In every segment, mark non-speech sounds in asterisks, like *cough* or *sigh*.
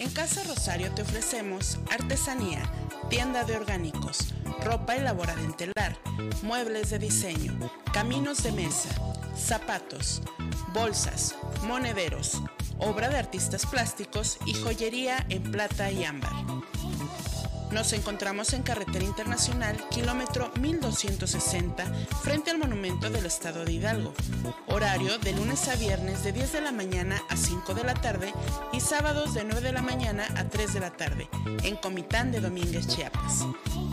En Casa Rosario te ofrecemos artesanía, tienda de orgánicos, ropa elaborada en telar, muebles de diseño, caminos de mesa, zapatos, bolsas, monederos, obra de artistas plásticos y joyería en plata y ámbar. Nos encontramos en Carretera Internacional, kilómetro 1260, frente al Monumento del Estado de Hidalgo. Horario de lunes a viernes de 10 de la mañana a 5 de la tarde y sábados de 9 de la mañana a 3 de la tarde, en Comitán de Domínguez, Chiapas.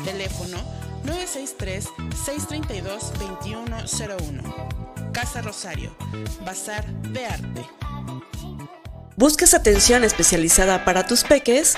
Teléfono 963-632-2101. Casa Rosario, Bazar de Arte. ¿Buscas atención especializada para tus peques?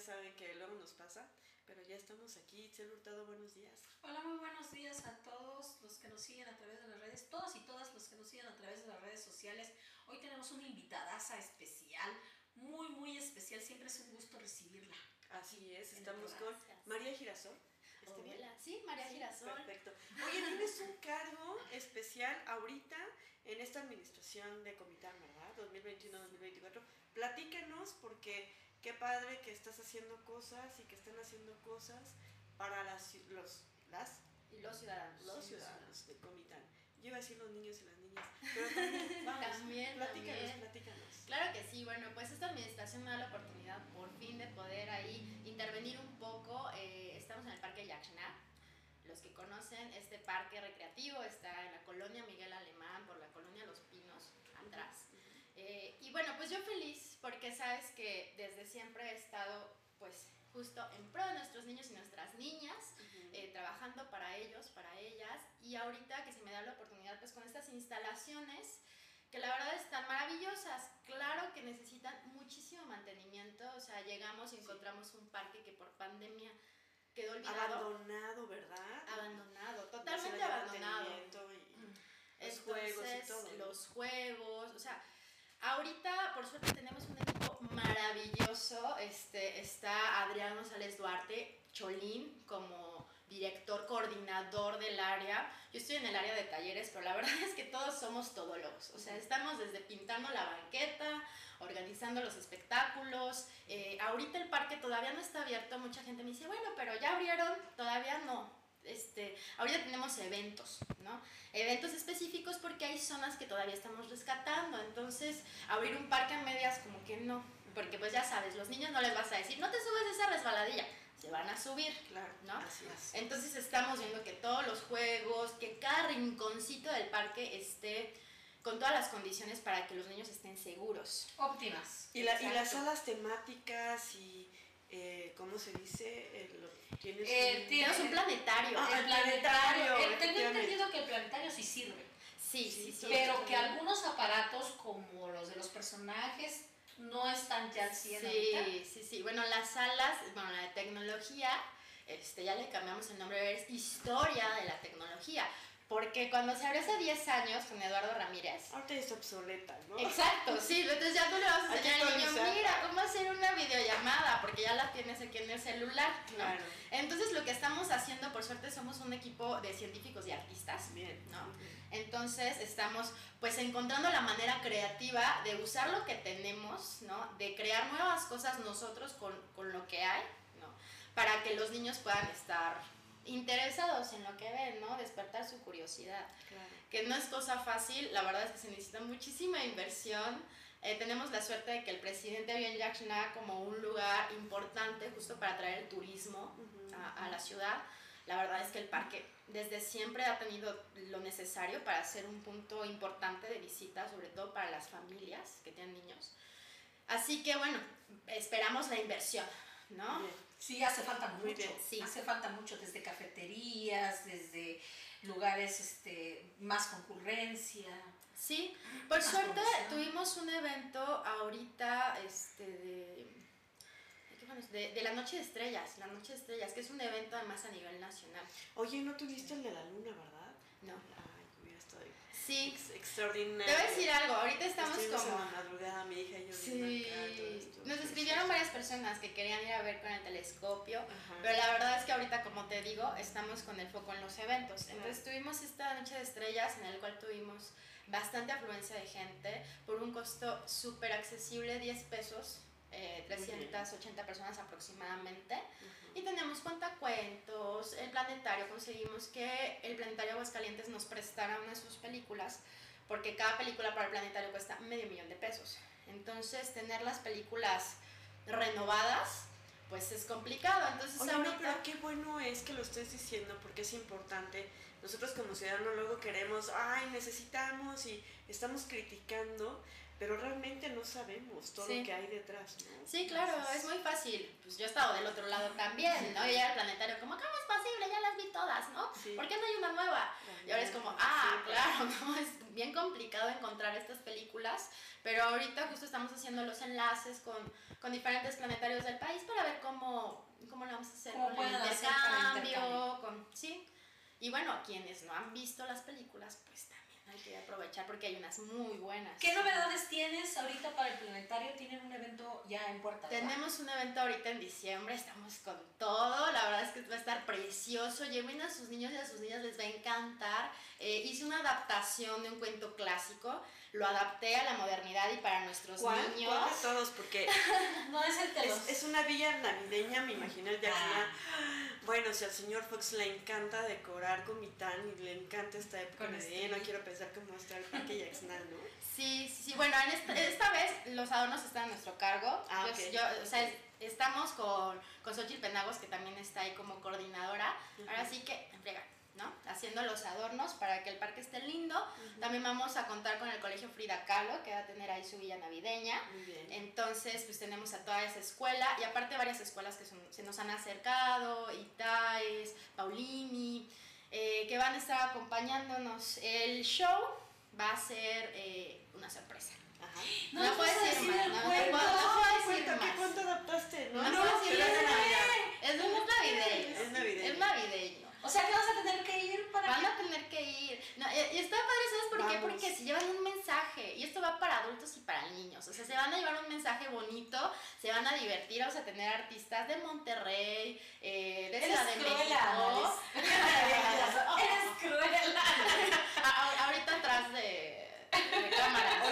Saben que luego nos pasa, pero ya estamos aquí. Itzel Hurtado, buenos días. Hola, muy buenos días a todos los que nos siguen a través de las redes, todos y todas los que nos siguen a través de las redes sociales. Hoy tenemos una invitadaza especial, muy, muy especial. Siempre es un gusto recibirla. Así es, estamos con María Girasol. Hola, sí, María Girasol. Perfecto. Oye, tienes un cargo especial ahorita en esta administración de Comitán, ¿verdad? 2021-2024. Platícanos porque qué padre que estás haciendo cosas y que están haciendo cosas para las, los, las y los ciudadanos. Los ciudadanos de Comitán. Yo iba a decir los niños y las niñas, pero también, *laughs* vamos, también, platícanos, platícanos. Claro que sí, bueno, pues esta administración me da la oportunidad por fin de poder ahí intervenir un poco. Eh, estamos en el Parque Yaxna, los que conocen, este parque recreativo está en la colonia Miguel Alemán, por la colonia Los Pinos, atrás. Eh, y bueno, pues yo feliz porque sabes que desde siempre he estado pues justo en pro de nuestros niños y nuestras niñas, eh, trabajando para ellos, para ellas, y ahorita que se me da la oportunidad pues con estas instalaciones que la verdad están maravillosas, claro que necesitan muchísimo mantenimiento, o sea, llegamos y encontramos un parque que por pandemia quedó olvidado. Abandonado, ¿verdad? Abandonado, totalmente abandonado. los juegos y todo. Los juegos, o sea, ahorita por suerte tenemos un equipo maravilloso. Este, está Adrián González Duarte, Cholín, como director coordinador del área. Yo estoy en el área de talleres, pero la *laughs* verdad es que todos somos todólogos. O sea, estamos desde pintando la banqueta, organizando los espectáculos. Eh, ahorita el parque todavía no está abierto. Mucha gente me dice, bueno, pero ya abrieron, todavía no. Este, ahorita tenemos eventos, ¿no? Eventos específicos porque hay zonas que todavía estamos rescatando. Entonces, abrir un parque a medias como que no. Porque pues ya sabes, los niños no les vas a decir, no te subes esa resbaladilla se van a subir, claro, ¿no? Así es. Entonces estamos viendo que todos los juegos, que cada rinconcito del parque esté con todas las condiciones para que los niños estén seguros. Óptimas. Y, la, y las salas temáticas y, eh, ¿cómo se dice? ¿Tienes, un, tienes un planetario. Ah, el planetario. tengo entendido que el planetario sí sirve. Sí, sí, sí. pero que algunos aparatos como los de los personajes no están ya al Sí, sí, sí. Bueno, las salas, bueno, la de tecnología, este, ya le cambiamos el nombre, es historia de la tecnología. Porque cuando se abrió hace 10 años con Eduardo Ramírez. Ahorita es obsoleta, ¿no? Exacto, sí. Entonces ya tú le vas a enseñar al niño, mira, cómo hacer una videollamada, porque ya la tienes aquí en el celular, Claro. Entonces lo que estamos haciendo, por suerte, somos un equipo de científicos y artistas. Bien. ¿no? Entonces estamos pues encontrando la manera creativa de usar lo que tenemos, ¿no? De crear nuevas cosas nosotros con, con lo que hay, ¿no? Para que los niños puedan estar interesados en lo que ven, ¿no? Despertar su curiosidad. Que no es cosa fácil, la verdad es que se necesita muchísima inversión. Eh, tenemos la suerte de que el presidente vio en Yaxna como un lugar importante justo para traer el turismo a, a, la ciudad. La verdad es que el parque desde siempre ha tenido lo necesario para ser un punto importante de visita, sobre todo para las familias que tienen niños. Así que bueno, esperamos la inversión ¿no? Bien. Sí, hace falta Muy mucho. bien. Sí. Hace falta mucho desde cafeterías, desde lugares este, más concurrencia. Sí, por suerte tuvimos un evento ahorita este, de, de, de la Noche de Estrellas, la Noche de Estrellas, que es un evento además a nivel nacional. Oye, ¿no tuviste el de la luna, verdad? No. Sí, ex- extraordinario. te voy a decir algo, ahorita estamos Estuvimos como... en la madrugada, mi hija y yo. Sí, viendo acá, todo esto. nos escribieron varias personas que querían ir a ver con el telescopio, Ajá. pero la verdad es que ahorita, como te digo, estamos con el foco en los eventos. Entonces tuvimos esta noche de estrellas en el cual tuvimos bastante afluencia de gente por un costo súper accesible, 10 pesos, eh, Muy bien. 380 personas aproximadamente. Y tenemos cuentacuentos, el planetario, conseguimos que el planetario Aguascalientes nos prestara una de sus películas, porque cada película para el planetario cuesta medio millón de pesos. Entonces, tener las películas renovadas, pues es complicado. Entonces, Oye, no, ahorita... pero qué bueno es que lo estés diciendo porque es importante. Nosotros como ciudadanos luego queremos, ay, necesitamos y estamos criticando, pero realmente no sabemos todo Sí. lo que hay detrás, ¿no? Sí, claro, es muy fácil. Pues yo he estado del otro lado también, ¿no? Y era el planetario, como, ¿cómo es posible? Ya las vi todas, ¿no? Sí. ¿Por qué no hay una nueva? Y ahora es como, ah, claro, *laughs* ¿no? Es bien complicado encontrar estas películas, pero ahorita justo estamos haciendo los enlaces con, con diferentes planetarios del país para ver cómo, cómo lo vamos a hacer ¿Cómo con el hacer el intercambio, intercambio? con, sí. Y bueno, quienes no han visto las películas, pues también hay que aprovechar porque hay unas muy buenas. ¿Qué novedades tienes ahorita para el planetario? ¿Tienen un evento ya en puerta? ¿verdad? Tenemos un evento ahorita en diciembre, estamos con todo, la verdad es que va a estar precioso, lleven a sus niños y a sus niñas, les va a encantar. Eh, hice una adaptación de un cuento clásico, lo adapté a la modernidad y para nuestros ¿Cuál? niños. ¿Cuál de todos? Porque *laughs* No es. Es, una villa navideña, me imagino el. Ah. Bueno, si al señor Fox le encanta decorar Comitán y le encanta esta época navideña, no este- quiero pensar cómo está el parque Yaxnal, ¿no? *laughs* Sí, sí, bueno, en esta, esta vez los adornos están a nuestro cargo. Ah, Yo- o sea, es- estamos con, con Xochitl Penagos, que también está ahí como coordinadora. Ahora sí que, en friega, ¿no? Haciendo los adornos para que el parque esté lindo. También vamos a contar con el Colegio Frida Kahlo, que va a tener ahí su villa navideña. Muy bien. Entonces, pues tenemos a toda esa escuela y aparte varias escuelas que son- se nos han acercado, Itaes, Paulini, eh, que van a estar acompañándonos. El show va a ser eh, una sorpresa. Ajá. No, No puedes decir decir más, el no, no cuento. puedo- no puedo ¿Qué decir cuento? ¿Qué más. cuento adaptaste? No, No, no. O sea que vas a tener que ir para Van a tener que ir. No, y y está padre, ¿sabes por qué? Vamos. Porque si llevan un mensaje, y esto va para adultos y para niños, o sea, se van a llevar un mensaje bonito, se van a divertir, vamos a tener artistas de Monterrey, eh, de Ciudad de México. *laughs* Eres cruel. Ahorita atrás de, de cámara.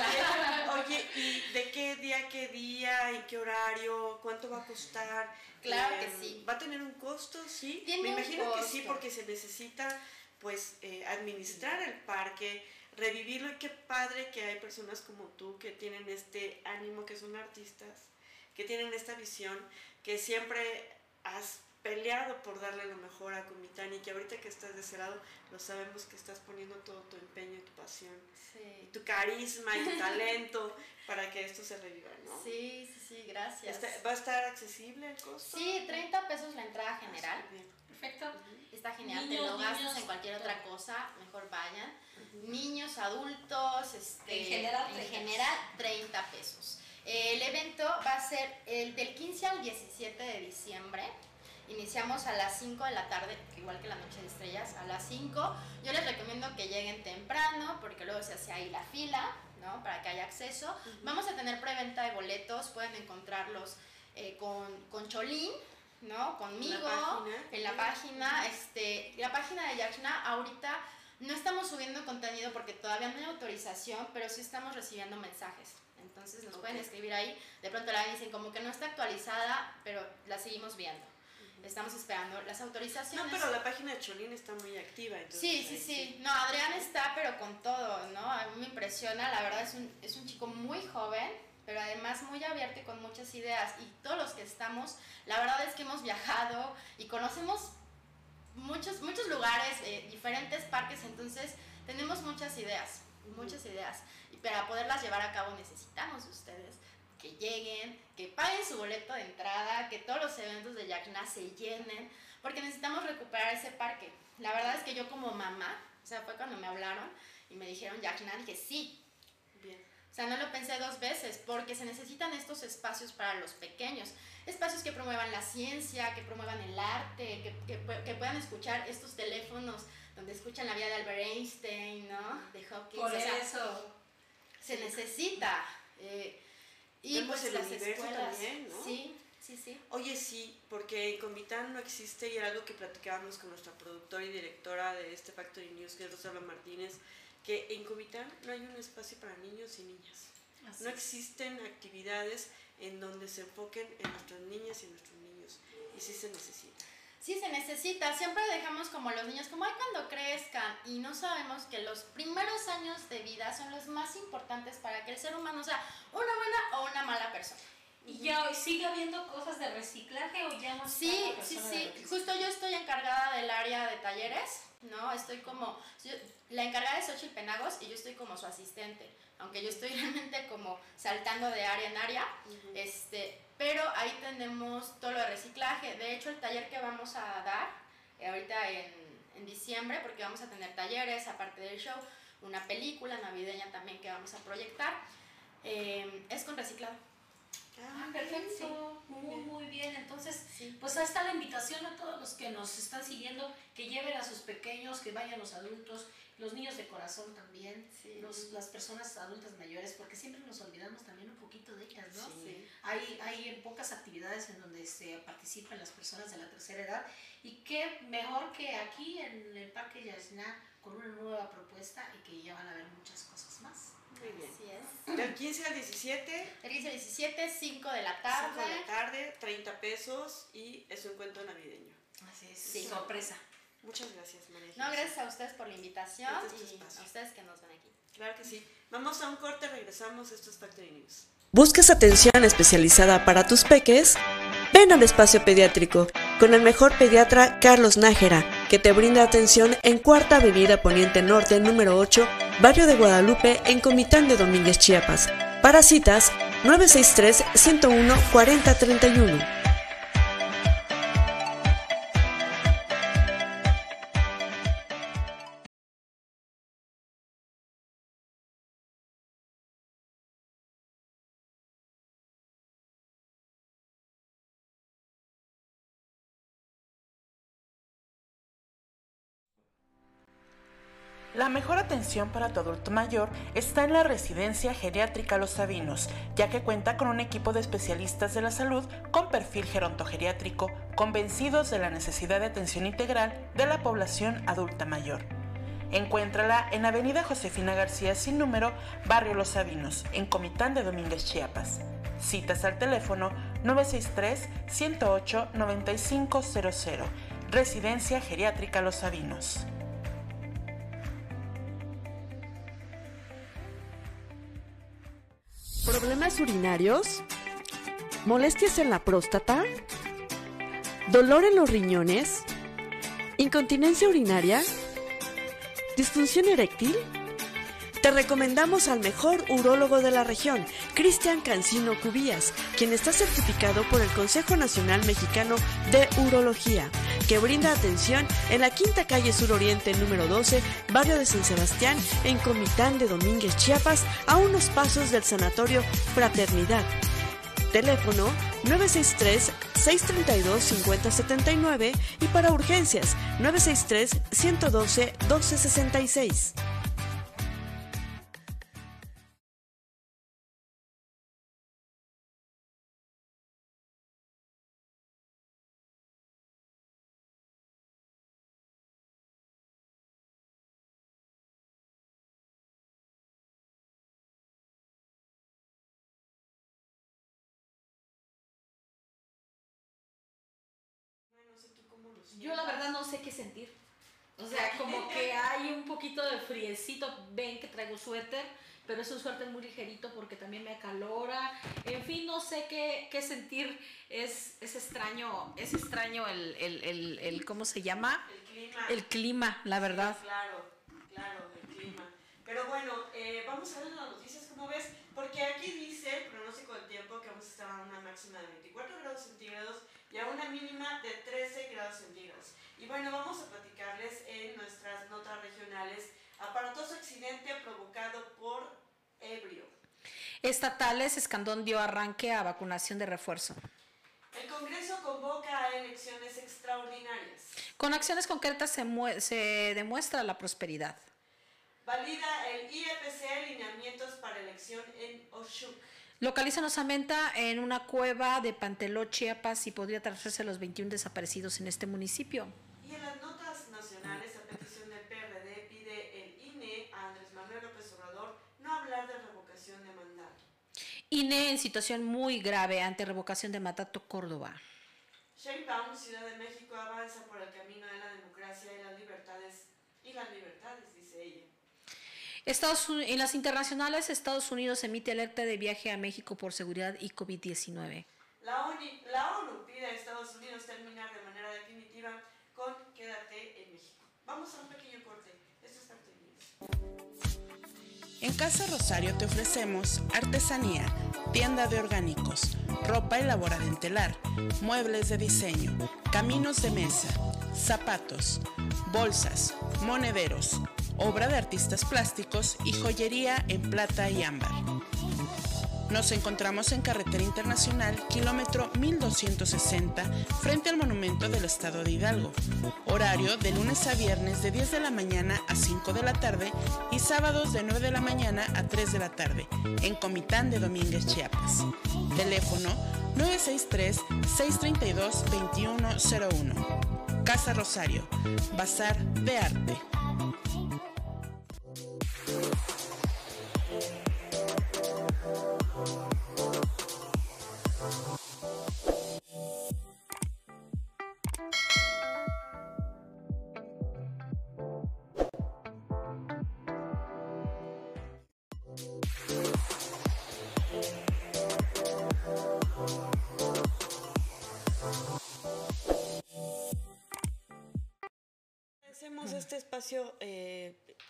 Oye, oye, ¿y de qué día, qué día y qué horario? ¿Cuánto va a costar? Claro Eh, que sí. ¿Va a tener un costo? Sí. Tiene Me imagino que sí, porque se necesita pues eh, administrar el parque, revivirlo y qué padre que hay personas como tú que tienen este ánimo, que son artistas, que tienen esta visión, que siempre has peleado por darle lo mejor a Comitán y que ahorita que estás de ese lado lo sabemos que estás poniendo todo tu empeño y tu pasión y tu carisma y tu *laughs* talento para que esto se reviva, ¿no? Sí, sí, sí, gracias. Está- ¿Va a estar accesible el costo? Sí, 30 pesos la entrada Ah, general. Perfecto. Está genial, Niños, te lo gastas niños, en cualquier otra cosa, mejor vayan. Niños, adultos, este, En general, en 30 general 30 pesos. El evento va a ser el del 15 al 17 de diciembre. Iniciamos a las 5 de la tarde, igual que la Noche de Estrellas, a las 5. Yo les recomiendo que lleguen temprano porque luego se hace ahí la fila, ¿no? Para que haya acceso. Vamos a tener preventa de boletos, pueden encontrarlos eh, con, con Cholín, ¿no? Conmigo, página. en la página. Este, la página de Yaxna ahorita no estamos subiendo contenido porque todavía no hay autorización, pero sí estamos recibiendo mensajes. Entonces nos pueden Ok. escribir ahí. De pronto la dicen como que no está actualizada, pero la seguimos viendo. Estamos esperando las No, autorizaciones. pero la página de Cholín está muy activa. Entonces Sí, sí, sí. No, Adrián está, pero con todo, ¿no? A mí me impresiona. La verdad es un, es un chico muy joven, pero además muy abierto y con muchas ideas. Y todos los que estamos, la verdad es que hemos viajado y conocemos muchos, muchos lugares, eh, diferentes parques, entonces tenemos muchas ideas, muchas ideas. Y para poderlas llevar a cabo necesitamos de ustedes. Que lleguen, que paguen su boleto de entrada, que todos los eventos de Yacna se llenen, porque necesitamos recuperar ese parque. La verdad es que yo como mamá, o sea, fue cuando me hablaron y me dijeron Yacna, dije sí. Bien. O sea, no lo pensé dos veces, porque se necesitan estos espacios para los pequeños. Espacios que promuevan la ciencia, que promuevan el arte, que, que, que puedan escuchar estos teléfonos donde escuchan la vida de Albert Einstein, ¿no? De Hopkins. Por o sea, eso. se necesita. eh, y Vemos pues el las universo escuelas. también, ¿no? Sí, sí, sí. Oye, sí, porque en Comitán no existe y era algo que platicábamos con nuestra productora y directora de este Factory News, que es Rosalba Martínez, que en Comitán no hay un espacio para niños y niñas. Así No existen actividades en donde se enfoquen en nuestras niñas y nuestros niños. Y sí se necesita. Sí, se necesita. Siempre dejamos como los niños, como hay cuando crezcan, y no sabemos que los primeros años de vida son los más importantes para que el ser humano sea una buena o una mala persona. ¿Y ya hoy sigue habiendo cosas de reciclaje o ya no Sí, sí, sí. Justo yo estoy encargada del área de talleres, ¿no? Estoy como, la encargada es Xochitl Penagos y yo estoy como su asistente, aunque yo estoy *laughs* realmente como saltando de área en área, este, pero ahí tenemos todo lo de reciclaje. De hecho, el taller que vamos a dar eh, ahorita en, en diciembre, porque vamos a tener talleres, aparte del show, una película navideña también que vamos a proyectar, eh, es con reciclado. Ah, perfecto. Muy, muy bien. Entonces, Sí. pues ahí está la invitación a todos los que nos están siguiendo, que lleven a sus pequeños, que vayan los adultos, los niños de corazón también, Sí. los- las personas adultas mayores, porque siempre nos olvidamos también un poquito de ellas, ¿no? Sí. Hay, hay pocas actividades en donde se participan las personas de la tercera edad y qué mejor que aquí en el Parque Yasná con una nueva propuesta y que ya van a ver muchas cosas más. Muy bien. Así es. Del 15 al 17, El 15 17, 5 de la 5 tarde. de la tarde, 30 pesos y es un encuentro navideño. Así es, Sí. sorpresa. Muchas gracias, María. No, gracias a ustedes por la invitación Este y espacio. a ustedes que nos ven aquí. Claro que sí. Vamos a un corte, regresamos. Esto es Factory News. ¿Buscas atención especializada para tus peques? Ven al espacio pediátrico con el mejor pediatra Carlos Nájera, que te brinda atención en Cuarta Avenida Poniente Norte número 8, Barrio de Guadalupe, en Comitán de Domínguez, Chiapas. Para citas, 963-101-4031. La mejor atención para tu adulto mayor está en la residencia geriátrica Los Sabinos, ya que cuenta con un equipo de especialistas de la salud con perfil gerontogeriátrico, convencidos de la necesidad de atención integral de la población adulta mayor. Encuéntrala en Avenida Josefina García sin número, Barrio Los Sabinos, en Comitán de Domínguez, Chiapas. Citas al teléfono 963-108-9500. Residencia Geriátrica Los Sabinos. ¿Problemas urinarios? ¿Molestias en la próstata? ¿Dolor en los riñones? ¿Incontinencia urinaria? ¿Disfunción eréctil? Te recomendamos al mejor urólogo de la región, Cristian Cancino Cubías, quien está certificado por el Consejo Nacional Mexicano de Urología, que brinda atención en la Quinta Calle Sur Oriente número 12, barrio de San Sebastián, en Comitán de Domínguez, Chiapas, a unos pasos del Sanatorio Fraternidad. Teléfono 963-632-5079 y para urgencias 963-112-1266. Yo la verdad no sé qué sentir. O sea, como que hay un poquito de friecito. Ven que traigo suéter, pero es un suéter muy ligerito porque también me acalora. En fin, no sé qué, qué sentir. Es, es extraño, es extraño el, el, el, el- ¿cómo se llama? El clima. El clima, la verdad. Claro, claro, el clima. Pero bueno, eh, vamos a ver las noticias. nubes, porque aquí dice el pronóstico del tiempo que vamos a estar a una máxima de 24 grados centígrados y a una mínima de 13 grados centígrados. Y bueno, vamos a platicarles en nuestras notas regionales aparatoso accidente provocado por ebrio. Estatales, Escandón dio arranque a vacunación de refuerzo. El Congreso convoca a elecciones extraordinarias. Con acciones concretas se, se demuestra la prosperidad. Valida el IEPC alineamientos para elección en Oshuk. Localizan osamenta en una cueva de Panteló, Chiapas y podría tratarse los 21 desaparecidos en este municipio. Y en las notas nacionales, a petición del PRD, pide el INE a Andrés Manuel López Obrador no hablar de revocación de mandato. INE en situación muy grave ante revocación de mandato Córdoba. Sheinbaum, Ciudad de México, avanza por el camino de la democracia y las libertades, y las libertades. Estados, en las internacionales, Estados Unidos emite alerta de viaje a México por seguridad y COVID-19. La, ONU, la ONU pide a Estados Unidos terminar de manera definitiva con Quédate en México. Vamos a un pequeño corte. Esto es Arte En Casa Rosario te ofrecemos artesanía, tienda de orgánicos, ropa elaborada en telar, muebles de diseño, caminos de mesa, zapatos, bolsas, monederos obra de artistas plásticos y joyería en plata y ámbar. Nos encontramos en Carretera Internacional, kilómetro 1260, frente al Monumento del Estado de Hidalgo. Horario de lunes a viernes de 10 de la mañana a 5 de la tarde y sábados de 9 de la mañana a 3 de la tarde, en Comitán de Domínguez, Chiapas. Teléfono 963-632-2101. Casa Rosario, Bazar de Arte.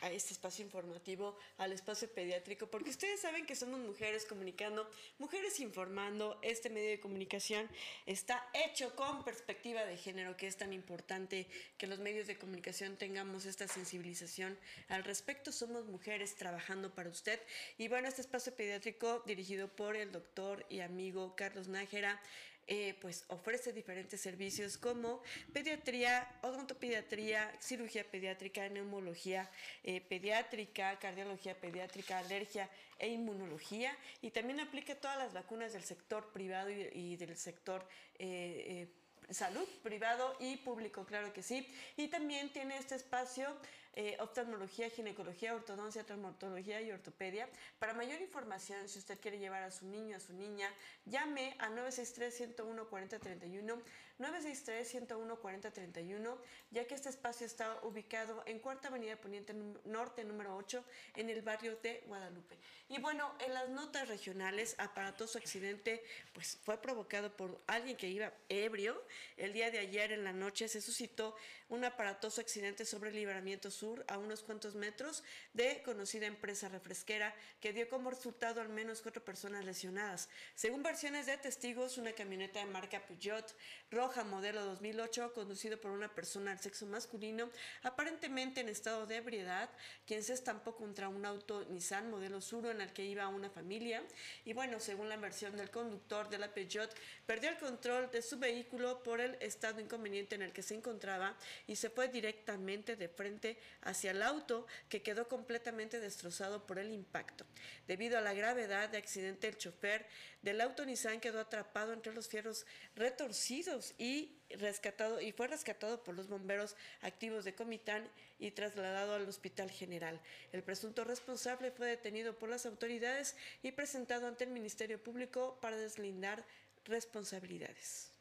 A este espacio informativo, al espacio pediátrico, porque ustedes saben que somos mujeres comunicando, mujeres informando. Este medio de comunicación está hecho con perspectiva de género, que es tan importante que los medios de comunicación tengamos esta sensibilización al respecto. Somos mujeres trabajando para usted. Y bueno, este espacio pediátrico dirigido por el doctor y amigo Carlos Nájera eh, pues ofrece diferentes servicios como pediatría, odontopediatría, cirugía pediátrica, neumología eh, pediátrica, cardiología pediátrica, alergia e inmunología y también aplica todas las vacunas del sector privado y, del sector eh, salud privado y público, claro que sí. Y también tiene este espacio eh, oftalmología, ginecología, ortodoncia, traumatología y ortopedia. Para mayor información, si usted quiere llevar a su niño, a su niña, llame a 963-101-4031 963-101-4031, ya que este espacio está ubicado en Cuarta Avenida Poniente Norte, número 8, en el barrio de Guadalupe. Y bueno, en las notas regionales, aparatoso accidente, pues fue provocado por alguien que iba ebrio. El día de ayer en la noche se suscitó un aparatoso accidente sobre el Libramiento Sur, a unos cuantos metros de conocida empresa refresquera, que dio como resultado al menos cuatro personas lesionadas. Según versiones de testigos, una camioneta de marca Peugeot roja modelo 2008 conducido por una persona del sexo masculino, aparentemente en estado de ebriedad, quien se estampó contra un auto Nissan modelo Suro en el que iba una familia. Y bueno, según la versión del conductor de la Peugeot, perdió el control de su vehículo por el estado inconveniente en el que se encontraba y se fue directamente de frente hacia el auto que quedó completamente destrozado por el impacto. Debido a la gravedad de accidente, el chofer del auto Nissan quedó atrapado entre los fierros retorcidos y rescatado y fue rescatado por los bomberos activos de Comitán y trasladado al Hospital General. El presunto responsable fue detenido por las autoridades y presentado ante el Ministerio Público para deslindar responsabilidades.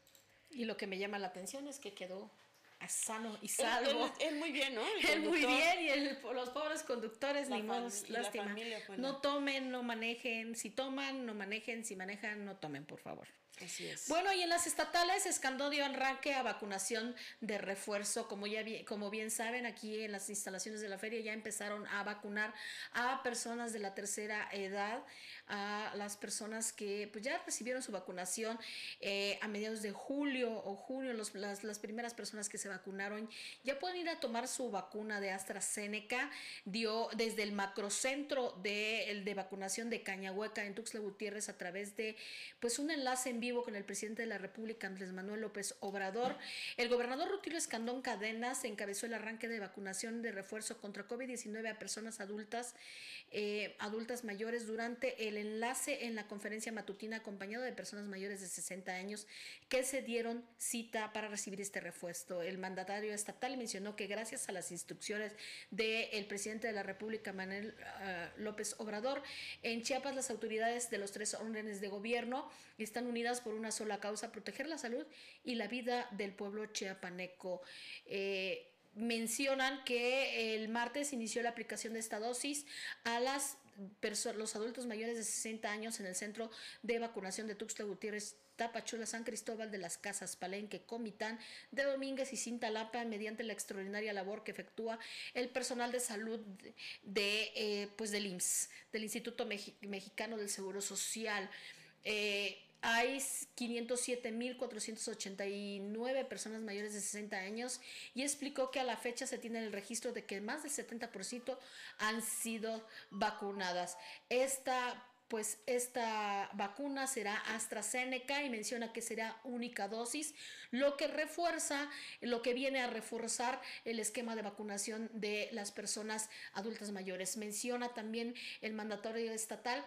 Y lo que me llama la atención es que quedó sano y salvo. Él, muy bien, ¿no? él muy bien y los pobres conductores, ni más lástima. no tomen, no manejen. Si toman, no manejen. Si manejan, no tomen, por favor. Así es. Bueno, y en las estatales, Escandón dio arranque a vacunación de refuerzo. Como ya como bien saben, aquí en las instalaciones de la feria ya empezaron a vacunar a personas de la tercera edad a las personas que pues, ya recibieron su vacunación eh, a mediados de julio o junio, los, las, las, primeras personas que se vacunaron ya pueden ir a tomar su vacuna de AstraZeneca. Dio desde el macrocentro de, de vacunación de Cañahueca en Tuxtla Gutiérrez a través de pues un enlace en vivo con el presidente de la República, Andrés Manuel López Obrador. El gobernador Rutilio Escandón Cadenas encabezó el arranque de vacunación de refuerzo contra COVID-19 a personas adultas eh, adultas mayores durante el enlace en la conferencia matutina acompañado de personas mayores de 60 años que se dieron cita para recibir este refuerzo. El mandatario estatal mencionó que gracias a las instrucciones del presidente de la República, Manuel ah, López Obrador, en Chiapas las autoridades de los tres órdenes de gobierno están unidas por una sola causa, proteger la salud y la vida del pueblo chiapaneco. Eh, mencionan que el martes inició la aplicación de esta dosis a las los adultos mayores de 60 años en el centro de vacunación de Tuxtla Gutiérrez, Tapachula, San Cristóbal de las Casas, Palenque, Comitán, de Domínguez y Cintalapa, mediante la extraordinaria labor que efectúa el personal de salud de, eh, pues del IMSS, del Instituto Mexicano del Seguro Social. Eh, hay 507.489 personas mayores de 60 años y explicó que a la fecha se tiene el registro de que más del 70% han sido vacunadas. Esta pues esta vacuna será AstraZeneca y menciona que será única dosis, lo que refuerza, lo que viene a reforzar el esquema de vacunación de las personas adultas mayores. Menciona también el mandatorio estatal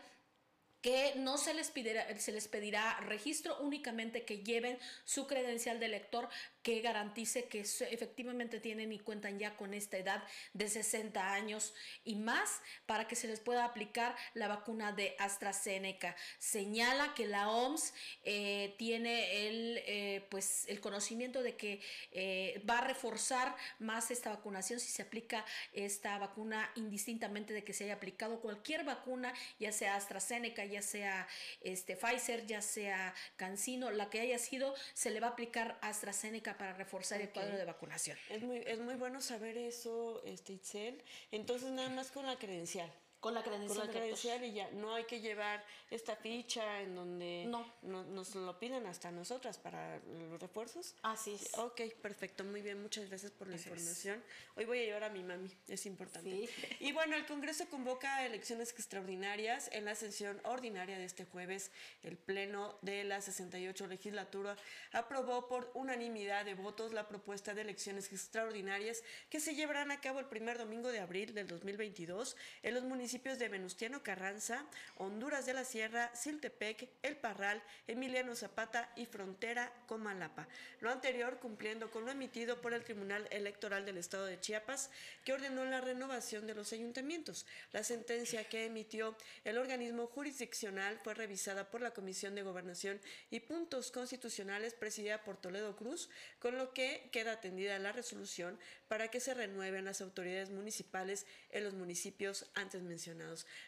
que no se les, pedirá, se les pedirá registro, únicamente que lleven su credencial de lector que garantice que efectivamente tienen y cuentan ya con esta edad de 60 años y más para que se les pueda aplicar la vacuna de AstraZeneca. Señala que la OMS eh, tiene el, eh, pues, el conocimiento de que eh, va a reforzar más esta vacunación si se aplica esta vacuna indistintamente de que se haya aplicado cualquier vacuna, ya sea AstraZeneca, ya sea este, Pfizer, ya sea Cancino, la que haya sido, se le va a aplicar AstraZeneca para reforzar el cuadro de vacunación. Es muy, es muy bueno saber eso, este, Itzel. Entonces, nada más con la credencial. Con la credencial. Con la credencial y ya. No hay que llevar esta ficha en donde no. nos lo piden hasta nosotras para los refuerzos. Así es. Ok, perfecto. Muy bien. Muchas gracias por la información. Hoy voy a llevar a mi mami. Es importante. Y bueno, el Congreso convoca elecciones extraordinarias en la sesión ordinaria de este jueves. El Pleno de la 68 legislatura aprobó por unanimidad de votos la propuesta de elecciones extraordinarias que se llevarán a cabo el primer domingo de abril del 2022 en los municipios de Venustiano Carranza, Honduras de la Sierra, Siltepec, El Parral, Emiliano Zapata y Frontera Comalapa. Lo anterior cumpliendo con lo emitido por el Tribunal Electoral del Estado de Chiapas, que ordenó la renovación de los ayuntamientos. La sentencia que emitió el organismo jurisdiccional fue revisada por la Comisión de Gobernación y Puntos Constitucionales presidida por Toledo Cruz, con lo que queda atendida la resolución para que se renueven las autoridades municipales en los municipios antes mencionados.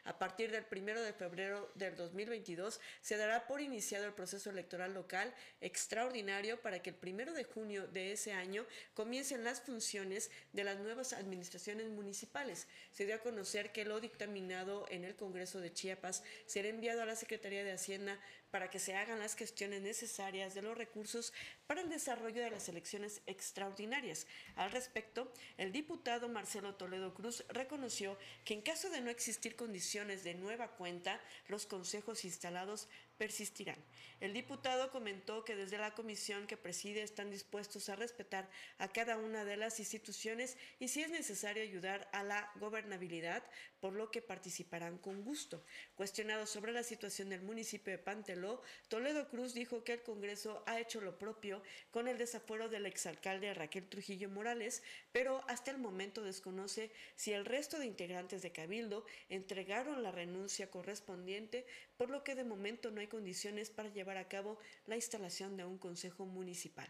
A partir del 1 de febrero del 2022 se dará por iniciado el proceso electoral local extraordinario para que el 1 de junio de ese año comiencen las funciones de las nuevas administraciones municipales. Se dio a conocer que lo dictaminado en el Congreso de Chiapas será enviado a la Secretaría de Hacienda para que se hagan las gestiones necesarias de los recursos para el desarrollo de las elecciones extraordinarias. Al respecto, el diputado Marcelo Toledo Cruz reconoció que en caso de no existir condiciones de nueva cuenta, los consejos instalados persistirán. El diputado comentó que desde la comisión que preside están dispuestos a respetar a cada una de las instituciones y si es necesario ayudar a la gobernabilidad, por lo que participarán con gusto. Cuestionado sobre la situación del municipio de Panteló, Toledo Cruz dijo que el Congreso ha hecho lo propio con el desafuero del exalcalde Raquel Trujillo Morales, pero hasta el momento desconoce si el resto de integrantes de Cabildo entregaron la renuncia correspondiente, por lo que de momento no hay condiciones para llevar a cabo la instalación de un consejo municipal.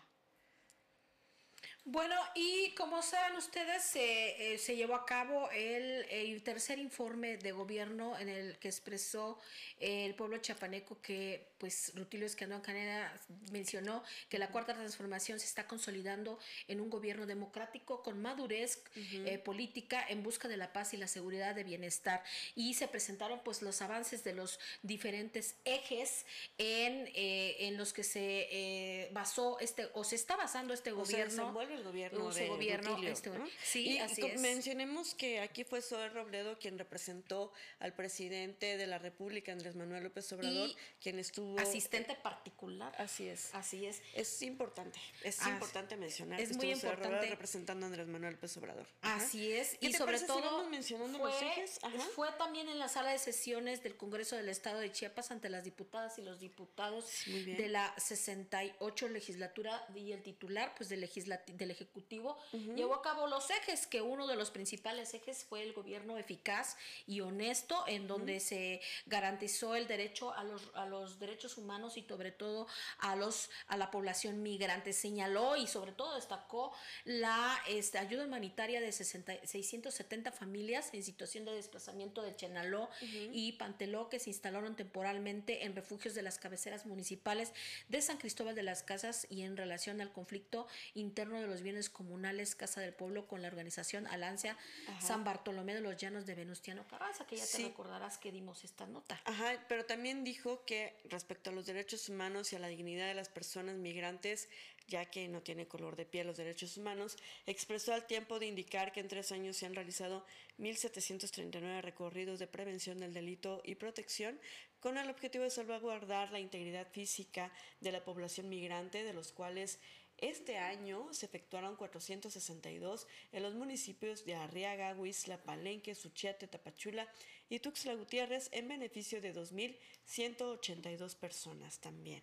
Bueno, y como saben ustedes, se, eh, se llevó a cabo el, el, tercer informe de gobierno en el que expresó el pueblo chapaneco que, pues, Rutilio Escandón Caneda mencionó que la cuarta transformación se está consolidando en un gobierno democrático con madurez eh, política en busca de la paz y la seguridad de bienestar. Y se presentaron, pues, los avances de los diferentes ejes en, eh, en los que se basó este, o se está basando este gobierno el gobierno de gobierno este, Sí, y así es. mencionemos que aquí fue Zoe Robledo quien representó al presidente de la República, Andrés Manuel López Obrador, quien estuvo asistente particular. Así es. Así es. Es importante, es importante mencionar es que muy importante representando a Andrés Manuel López Obrador. Así es, y sobre todo mencionando fue, los ejes? fue también en la sala de sesiones del Congreso del Estado de Chiapas ante las diputadas y los diputados de la 68 legislatura y el titular pues del legislativo del Ejecutivo llevó a cabo los ejes, que uno de los principales ejes fue el gobierno eficaz y honesto, en donde se garantizó el derecho a los, a los derechos humanos y sobre todo a, los, a la población migrante. Señaló y sobre todo destacó la este, ayuda humanitaria de 60, 670 familias en situación de desplazamiento de Chenaló y Panteló que se instalaron temporalmente en refugios de las cabeceras municipales de San Cristóbal de las Casas y en relación al conflicto interno de los bienes comunales Casa del Pueblo con la organización Alancia San Bartolomé de los Llanos de Venustiano Carranza, que ya te recordarás que dimos esta nota. Ajá, pero también dijo que respecto a los derechos humanos y a la dignidad de las personas migrantes, ya que no tiene color de piel los derechos humanos, expresó al tiempo de indicar que en tres años se han realizado 1.739 recorridos de prevención del delito y protección con el objetivo de salvaguardar la integridad física de la población migrante, de los cuales este año se efectuaron 462 en los municipios de Arriaga, Huizla, Palenque, Suchiate, Tapachula y Tuxtla Gutiérrez en beneficio de 2.182 personas también.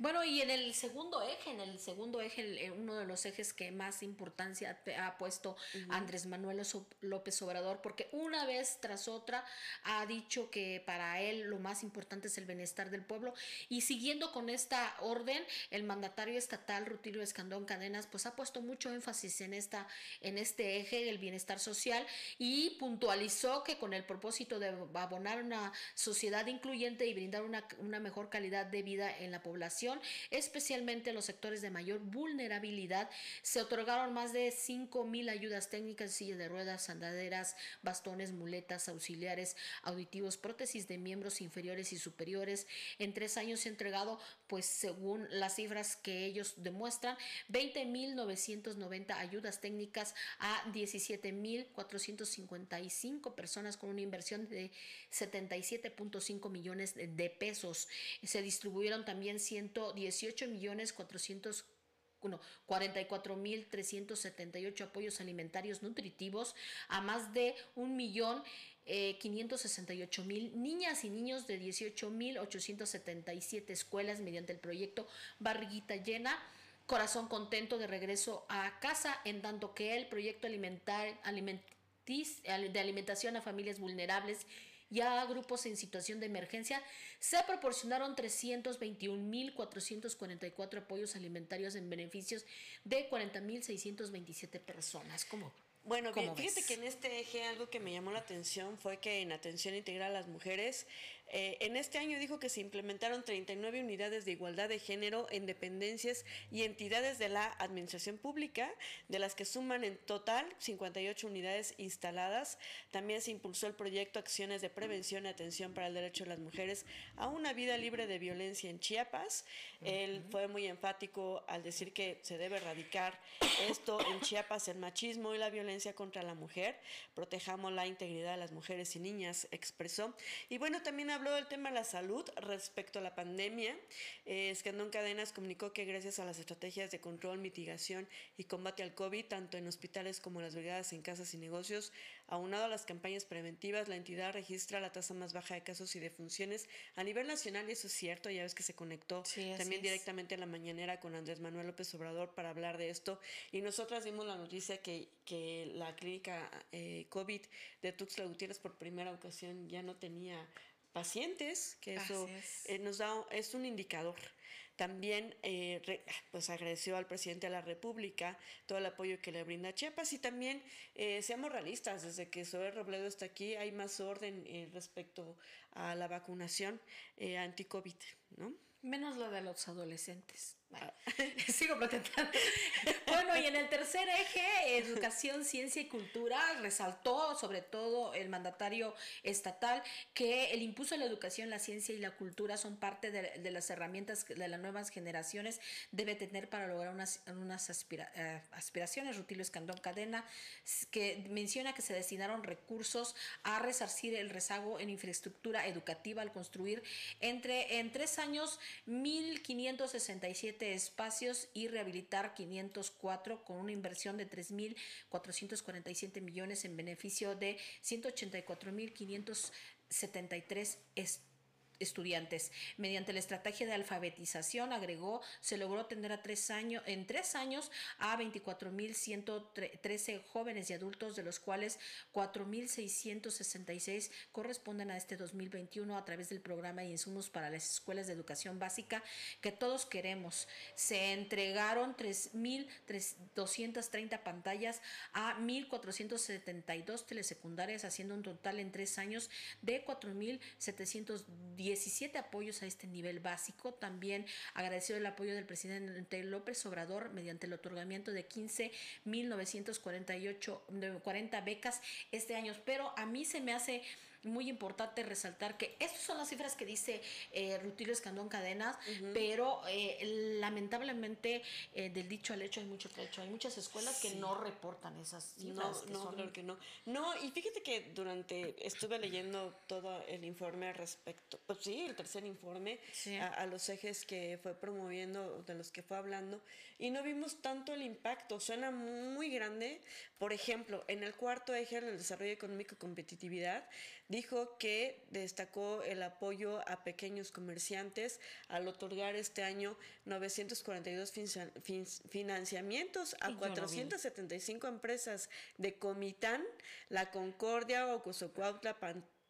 Bueno, y en el segundo eje, en el segundo eje, uno de los ejes que más importancia ha puesto Andrés Manuel López Obrador, porque una vez tras otra ha dicho que para él lo más importante es el bienestar del pueblo. Y siguiendo con esta orden, el mandatario estatal Rutilio Escandón Cadenas, pues ha puesto mucho énfasis en esta, en este eje del bienestar social y puntualizó que con el propósito de abonar una sociedad incluyente y brindar una, una mejor calidad de vida en la población especialmente en los sectores de mayor vulnerabilidad. Se otorgaron más de 5 mil ayudas técnicas, sillas de ruedas, andaderas, bastones, muletas, auxiliares, auditivos, prótesis de miembros inferiores y superiores. En tres años se ha entregado, pues según las cifras que ellos demuestran, 20 mil 990 ayudas técnicas a 17 mil 455 personas con una inversión de 77.5 millones de pesos. Se distribuyeron también 100 18 millones 400 44 mil 378 apoyos alimentarios nutritivos a más de un millón eh, 568 mil niñas y niños de 18 mil 877 escuelas mediante el proyecto Barriguita Llena. Corazón contento de regreso a casa, en tanto que el proyecto alimentar, de alimentación a familias vulnerables ya a grupos en situación de emergencia, se proporcionaron 321.444 apoyos alimentarios en beneficios de 40.627 personas. ¿Cómo? Bueno, fíjate que en este eje algo que me llamó la atención fue que en atención integral a las mujeres eh, en este año dijo que se implementaron 39 unidades de igualdad de género en dependencias y entidades de la administración pública, de las que suman en total 58 unidades instaladas. También se impulsó el proyecto Acciones de Prevención y Atención para el Derecho de las Mujeres a una vida libre de violencia en Chiapas. Él fue muy enfático al decir que se debe erradicar esto en Chiapas, el machismo y la violencia contra la mujer. Protejamos la integridad de las mujeres y niñas, expresó. Y bueno, también habló del tema de la salud respecto a la pandemia. Eh, Escandón Cadenas comunicó que gracias a las estrategias de control, mitigación y combate al COVID, tanto en hospitales como en las brigadas en casas y negocios, aunado a las campañas preventivas, la entidad registra la tasa más baja de casos y defunciones a nivel nacional y eso es cierto, ya ves que se conectó también directamente a la mañanera con Andrés Manuel López Obrador para hablar de esto y nosotras dimos la noticia que, que la clínica eh, COVID de Tuxtla Gutiérrez por primera ocasión ya no tenía pacientes, que eso eh, nos da, es un indicador. también eh, pues agradeció al presidente de la República todo el apoyo que le brinda Chiapas y también eh, seamos realistas, desde que Zoe Robledo está aquí hay más orden respecto a la vacunación anti-COVID, ¿no? Menos la de los adolescentes. *laughs* sigo protestando. *laughs* bueno, y en el tercer eje, educación, ciencia y cultura, resaltó sobre todo el mandatario estatal que el impulso de la educación, la ciencia y la cultura son parte de, las herramientas de las nuevas generaciones debe tener para lograr unas, unas eh, aspiraciones. Rutilio Escandón Cadena, que menciona que se destinaron recursos a resarcir el rezago en infraestructura educativa al construir entre en tres años 1.567 espacios y rehabilitar 504 con una inversión de 3.447 millones en beneficio de 184.573 estudiantes estudiantes. Mediante la estrategia de alfabetización, agregó, se logró tener a tres años, en tres años a 24.113 jóvenes y adultos, de los cuales 4.666 corresponden a este 2021 a través del programa de insumos para las escuelas de educación básica que todos queremos. Se entregaron 3.230 pantallas a 1.472 telesecundarias, haciendo un total en tres años de 4.710 17 apoyos a este nivel básico. También agradeció el apoyo del presidente López Obrador mediante el otorgamiento de 15.948 40 becas este año. Pero a mí se me hace muy importante resaltar que estas son las cifras que dice eh, Rutilio Escandón Cadenas, pero eh, lamentablemente eh, del dicho al hecho hay mucho trecho. Hay muchas escuelas que no reportan esas cifras. No, no, claro que no. No, y fíjate que durante, estuve leyendo todo el informe respecto, pues sí, el tercer informe, a, los ejes que fue promoviendo, de los que fue hablando, y no vimos tanto el impacto. Suena muy grande. Por ejemplo, en el cuarto eje, en el desarrollo económico y competitividad, dijo que destacó el apoyo a pequeños comerciantes al otorgar este año 942 financiamientos a 475 empresas de Comitán, La Concordia, Ocosocuautla,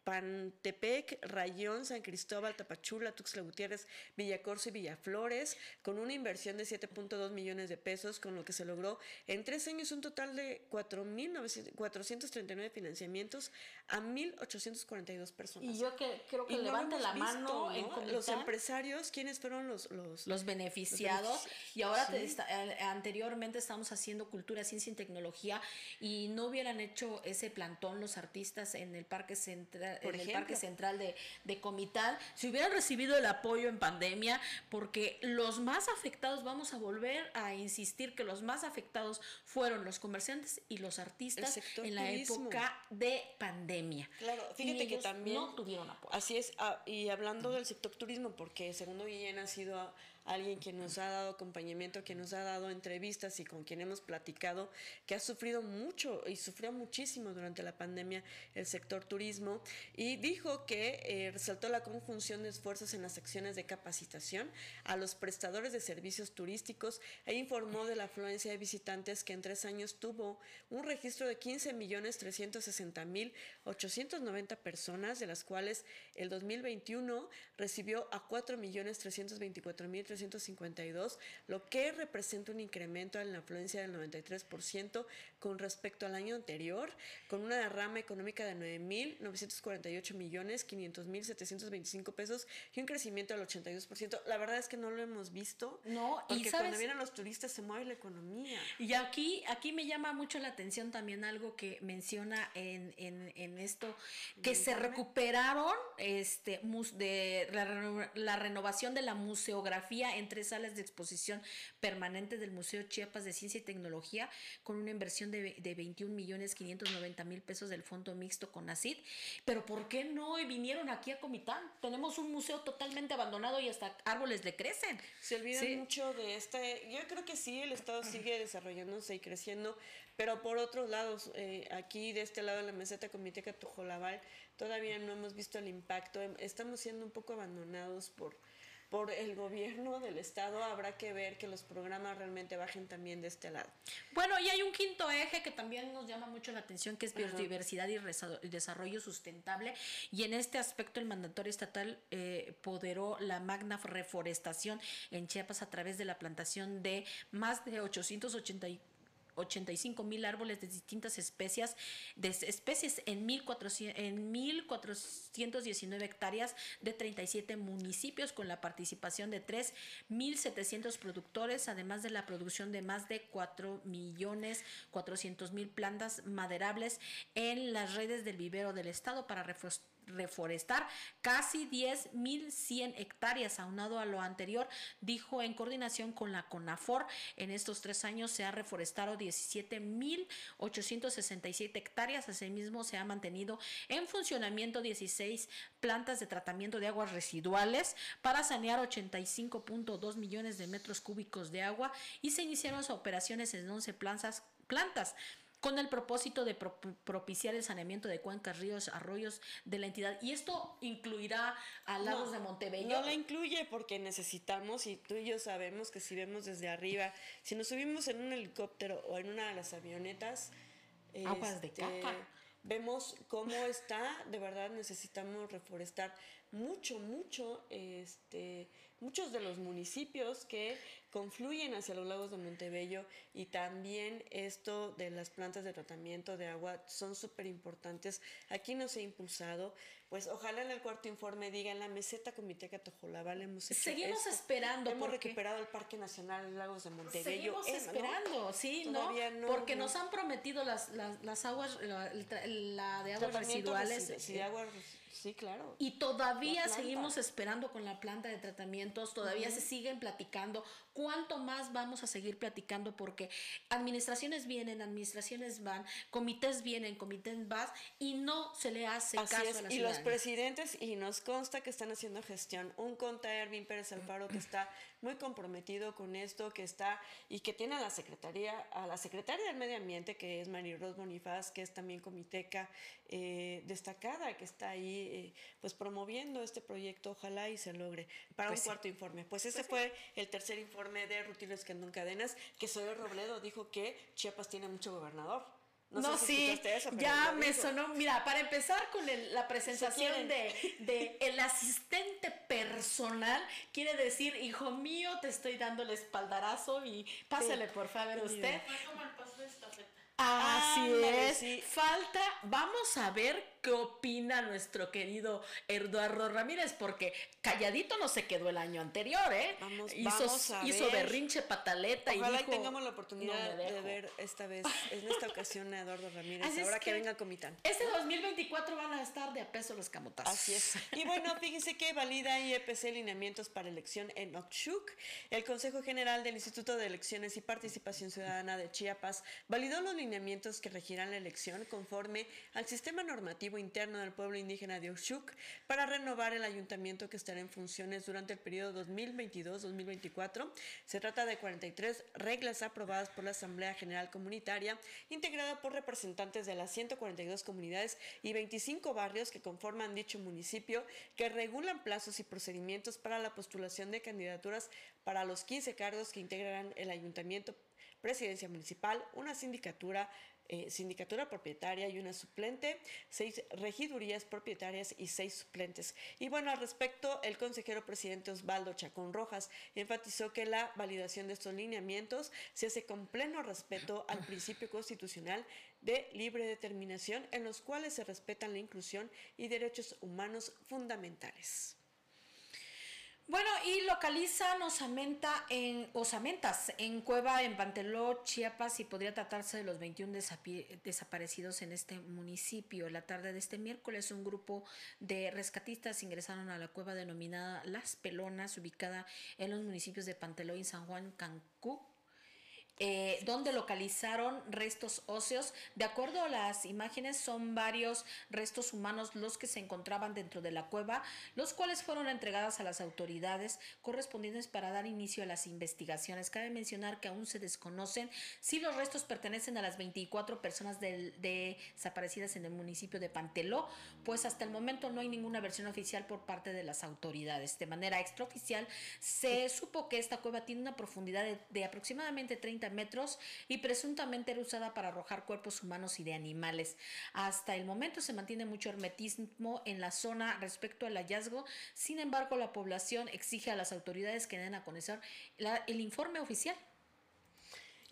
Pantepec, Rayón, San Cristóbal, Tapachula, Tuxtla Gutiérrez, Villacorso y Villaflores, con una inversión de 7.2 millones de pesos, con lo que se logró en tres años un total de 4.439 financiamientos a 1.842 personas. Y yo que, creo que levante la mano en Los empresarios, ¿quiénes fueron los, los, beneficiados? y ahora eh, anteriormente estamos haciendo cultura, ciencia y tecnología y no hubieran hecho ese plantón los artistas en el Parque Central en el Parque Central de, de Comitán, si hubieran recibido el apoyo en pandemia, porque los más afectados, vamos a volver a insistir que los más afectados fueron los comerciantes y los artistas en la época de pandemia. Claro, fíjate que también no tuvieron apoyo. Así es, ah, y hablando del sector turismo, porque segundo Guillén ha sido alguien que nos ha dado acompañamiento, que nos ha dado entrevistas y con quien hemos platicado, que ha sufrido mucho y sufrió muchísimo durante la pandemia el sector turismo. Y dijo que eh, resaltó la conjunción de esfuerzos en las acciones de capacitación a los prestadores de servicios turísticos e informó de la afluencia de visitantes que en tres años tuvo un registro de 15 millones 360 mil 890 personas, de las cuales el 2021 recibió a 4 millones 324 mil 352, lo que representa un incremento en la afluencia del 93% con respecto al año anterior, con una derrama económica de 9.948 millones 500 mil 725 pesos y un crecimiento del 82%. La verdad es que no lo hemos visto. No, porque y cuando vienen los turistas se mueve la economía. Y aquí, aquí me llama mucho la atención también algo que menciona en, en, en esto, que se recuperaron este, de la, la renovación de la museografía en tres salas de exposición permanentes del Museo Chiapas de Ciencia y Tecnología con una inversión de, de 21 millones 590 mil pesos del Fondo Mixto con ACID. Pero ¿por qué no vinieron aquí a Comitán? Tenemos un museo totalmente abandonado y hasta árboles le crecen. Se olvidan mucho de este. Yo creo que sí, el Estado sigue desarrollándose y creciendo, pero por otros lados, eh, aquí de este lado de la meseta Comiteca Tujolabal, todavía no hemos visto el impacto. Estamos siendo un poco abandonados por por el gobierno del estado, habrá que ver que los programas realmente bajen también de este lado. Bueno, y hay un quinto eje que también nos llama mucho la atención, que es biodiversidad y desarrollo sustentable. Y en este aspecto el mandatorio estatal eh, poderó la magna reforestación en Chiapas a través de la plantación de más de 880 85 mil árboles de distintas especies, de especies en 1.400, en 1.419 hectáreas de 37 municipios con la participación de 3.700 productores, además de la producción de más de 4 millones 400 mil plantas maderables en las redes del vivero del estado para reforestar reforestar casi 10.100 hectáreas. Aunado a lo anterior, dijo en coordinación con la CONAFOR, en estos tres años se ha reforestado 17.867 hectáreas. Asimismo, se ha mantenido en funcionamiento 16 plantas de tratamiento de aguas residuales para sanear 85.2 millones de metros cúbicos de agua y se iniciaron operaciones en 11 plantas plantas con el propósito de propiciar el saneamiento de cuencas, ríos, arroyos de la entidad. Y esto incluirá a lagos de Montebello. No la incluye porque necesitamos, y tú y yo sabemos que si vemos desde arriba, si nos subimos en un helicóptero o en una de las avionetas, aguas de este, caca. Vemos cómo está, de verdad necesitamos reforestar mucho, mucho, este, muchos de los municipios que confluyen hacia los lagos de Montebello y también esto de las plantas de tratamiento de agua son súper importantes. Aquí no se ha impulsado, pues ojalá en el cuarto informe digan la meseta Comité Tojolabal hemos Seguimos esperando. Hemos recuperado el Parque Nacional Lagos de Montebello. Seguimos esperando, sí, ¿no? Porque nos han prometido las, las, aguas, la, de aguas residuales. Sí, de aguas Sí, claro. Y todavía seguimos esperando con la planta de tratamientos, todavía se siguen platicando. ¿Cuánto más vamos a seguir platicando? Porque administraciones vienen, administraciones van, comités vienen, comités van y no se le hace caso a la Y los presidentes, y nos consta que están haciendo gestión. Un conta Ervin Pérez Alfaro que está muy comprometido con esto, que está y que tiene a la secretaría, a la secretaria del Medio Ambiente, que es María Ros Bonifaz, que es también comiteca eh, destacada, que está ahí eh, pues promoviendo este proyecto, ojalá y se logre, para un pues cuarto informe. Pues ese pues fue el tercer informe de Rutiles que en Cadenas, que Soy Robledo dijo que Chiapas tiene mucho gobernador. No, sí, ya me sonó. Mira, para empezar con la presentación de, de, el asistente personal, quiere decir, hijo mío, te estoy dando el espaldarazo y pásale por favor usted. Así es. Falta, vamos a ver qué opina nuestro querido Eduardo Ramírez, porque calladito no se quedó el año anterior, ¿eh? Vamos, hizo, a hizo berrinche pataleta Ojalá y dijo, tengamos la oportunidad de ver esta vez, en esta ocasión a Eduardo Ramírez, ahora que, venga Comitán. Este 2024 van a estar de a peso los camotazos. Así es. Y bueno, fíjense que valida IEPC lineamientos para elección en Oxchuc. El Consejo General del Instituto de Elecciones y Participación Ciudadana de Chiapas validó los lineamientos que regirán la elección conforme al sistema normativo interno del pueblo indígena de Oshuk para renovar el ayuntamiento que estará en funciones durante el periodo 2022-2024. Se trata de 43 reglas aprobadas por la Asamblea General Comunitaria, integrada por representantes de las 142 comunidades y 25 barrios que conforman dicho municipio, que regulan plazos y procedimientos para la postulación de candidaturas para los 15 cargos que integrarán el ayuntamiento presidencia municipal, una sindicatura, eh, sindicatura propietaria y una suplente, seis regidurías propietarias y seis suplentes. Y bueno, al respecto, el consejero presidente Osvaldo Chacón Rojas enfatizó que la validación de estos lineamientos se hace con pleno respeto al principio constitucional de libre determinación en los cuales se respetan la inclusión y derechos humanos fundamentales. Bueno, y localiza osamenta en Osamentas, en Cueva, en Panteló, Chiapas, y podría tratarse de los 21 desaparecidos en este municipio. La tarde de este miércoles, un grupo de rescatistas ingresaron a la cueva denominada Las Pelonas, ubicada en los municipios de Panteló y San Juan Cancún eh, donde localizaron restos óseos. De acuerdo a las imágenes, son varios restos humanos los que se encontraban dentro de la cueva, los cuales fueron entregadas a las autoridades correspondientes para dar inicio a las investigaciones. Cabe mencionar que aún se desconocen si los restos pertenecen a las 24 personas desaparecidas en el municipio de Panteló, pues hasta el momento no hay ninguna versión oficial por parte de las autoridades. De manera extraoficial, se supo que esta cueva tiene una profundidad de, de aproximadamente 30 metros y presuntamente era usada para arrojar cuerpos humanos y de animales. Hasta el momento se mantiene mucho hermetismo en la zona respecto al hallazgo, sin embargo la población exige a las autoridades que den a conocer el informe oficial.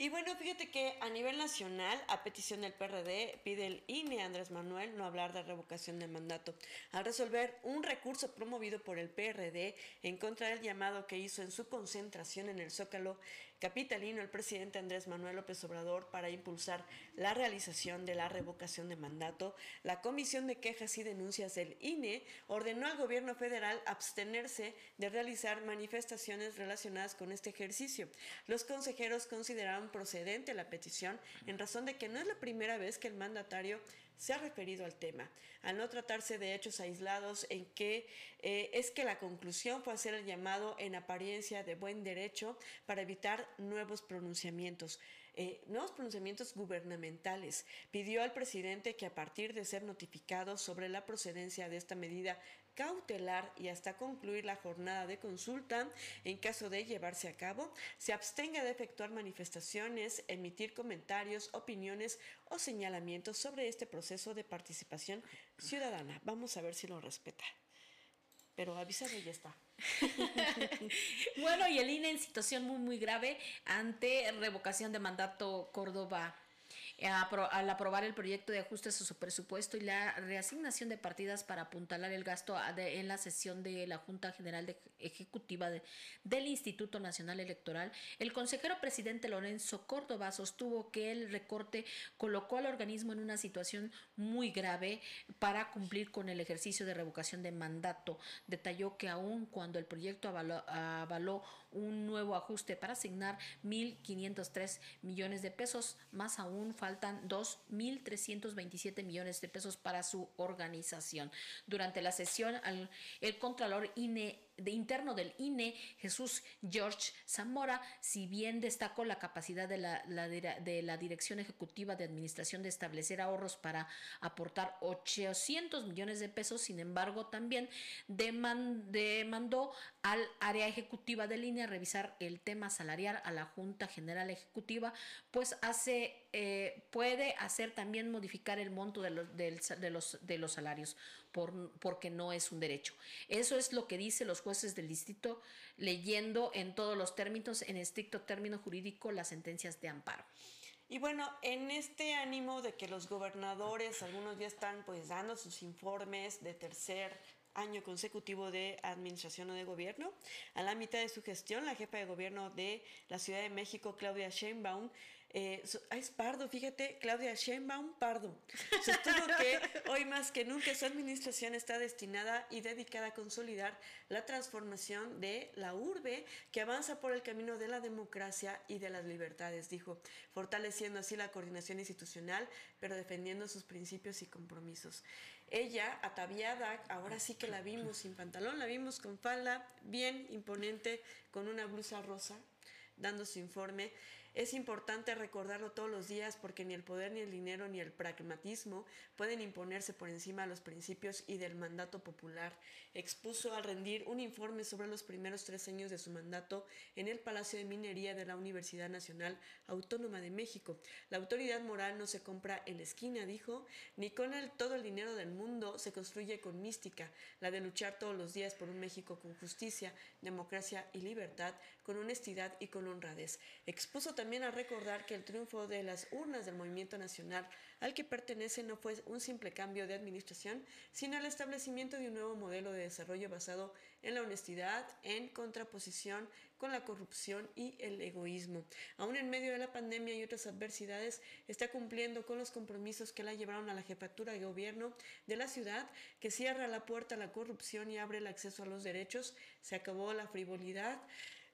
Y bueno, fíjate que a nivel nacional, a petición del PRD, pide el INE Andrés Manuel no hablar de revocación de mandato, al resolver un recurso promovido por el PRD en contra del llamado que hizo en su concentración en el Zócalo capitalino el presidente Andrés Manuel López Obrador para impulsar la realización de la revocación de mandato, la Comisión de Quejas y Denuncias del INE ordenó al gobierno federal abstenerse de realizar manifestaciones relacionadas con este ejercicio. Los consejeros consideraron procedente la petición en razón de que no es la primera vez que el mandatario se ha referido al tema, al no tratarse de hechos aislados en que eh, es que la conclusión fue hacer el llamado en apariencia de buen derecho para evitar nuevos pronunciamientos. Eh, nuevos pronunciamientos gubernamentales. Pidió al presidente que a partir de ser notificado sobre la procedencia de esta medida cautelar y hasta concluir la jornada de consulta, en caso de llevarse a cabo, se abstenga de efectuar manifestaciones, emitir comentarios, opiniones o señalamientos sobre este proceso de participación ciudadana. Vamos a ver si lo respeta. Pero avísame, ya está. *laughs* bueno, y el INE en situación muy, muy grave ante revocación de mandato Córdoba al aprobar el proyecto de ajustes a su presupuesto y la reasignación de partidas para apuntalar el gasto en la sesión de la Junta General Ejecutiva del Instituto Nacional Electoral, el consejero presidente Lorenzo Córdoba sostuvo que el recorte colocó al organismo en una situación muy grave para cumplir con el ejercicio de revocación de mandato. Detalló que aún cuando el proyecto avaló un nuevo ajuste para asignar 1.503 millones de pesos, más aún faltan 2.327 millones de pesos para su organización. Durante la sesión, el Contralor INE de interno del INE, Jesús George Zamora, si bien destacó la capacidad de la, de la Dirección Ejecutiva de Administración de establecer ahorros para aportar 800 millones de pesos, sin embargo, también demandó al área ejecutiva del INE a revisar el tema salarial a la Junta General Ejecutiva, pues hace, eh, puede hacer también modificar el monto de los, de los, de los salarios por, porque no es un derecho. Eso es lo que dicen los jueces del distrito leyendo en todos los términos, en estricto término jurídico, las sentencias de amparo. Y bueno, en este ánimo de que los gobernadores, algunos ya están pues dando sus informes de tercer año consecutivo de administración o de gobierno. A la mitad de su gestión, la jefa de gobierno de la Ciudad de México, Claudia Sheinbaum, eh, es pardo, fíjate, Claudia Sheinbaum, pardo. Sostuvo que *laughs* hoy más que nunca su administración está destinada y dedicada a consolidar la transformación de la urbe que avanza por el camino de la democracia y de las libertades, dijo, fortaleciendo así la coordinación institucional, pero defendiendo sus principios y compromisos. Ella, ataviada, ahora sí que la vimos sin pantalón, la vimos con falda, bien imponente, con una blusa rosa, dando su informe. Es importante recordarlo todos los días porque ni el poder, ni el dinero, ni el pragmatismo pueden imponerse por encima de los principios y del mandato popular. Expuso al rendir un informe sobre los primeros tres años de su mandato en el Palacio de Minería de la Universidad Nacional Autónoma de México. La autoridad moral no se compra en la esquina, dijo, ni con todo el dinero del mundo se construye con mística, la de luchar todos los días por un México con justicia, democracia y libertad, con honestidad y con honradez. Expuso también a recordar que el triunfo de las urnas del movimiento nacional al que pertenece no fue un simple cambio de administración, sino el establecimiento de un nuevo modelo de desarrollo basado en la honestidad, en contraposición con la corrupción y el egoísmo. Aún en medio de la pandemia y otras adversidades, está cumpliendo con los compromisos que la llevaron a la jefatura de gobierno de la ciudad, que cierra la puerta a la corrupción y abre el acceso a los derechos. Se acabó la frivolidad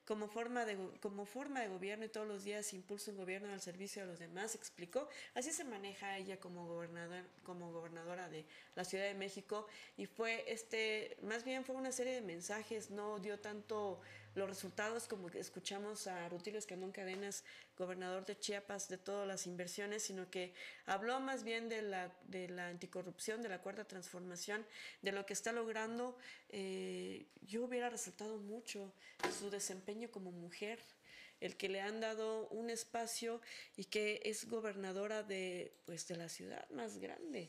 como forma de, como forma de gobierno y todos los días impulsa un gobierno al servicio de los demás, explicó. Así se maneja ella como, gobernador, como gobernadora de la Ciudad de México y fue este, más bien fue una serie de mensajes, no dio tanto los resultados, como escuchamos a Rutilio Escandón Cadenas, gobernador de Chiapas, de todas las inversiones, sino que habló más bien de la, de la anticorrupción, de la cuarta transformación, de lo que está logrando. Eh, yo hubiera resaltado mucho su desempeño como mujer, el que le han dado un espacio y que es gobernadora de, pues, de la ciudad más grande.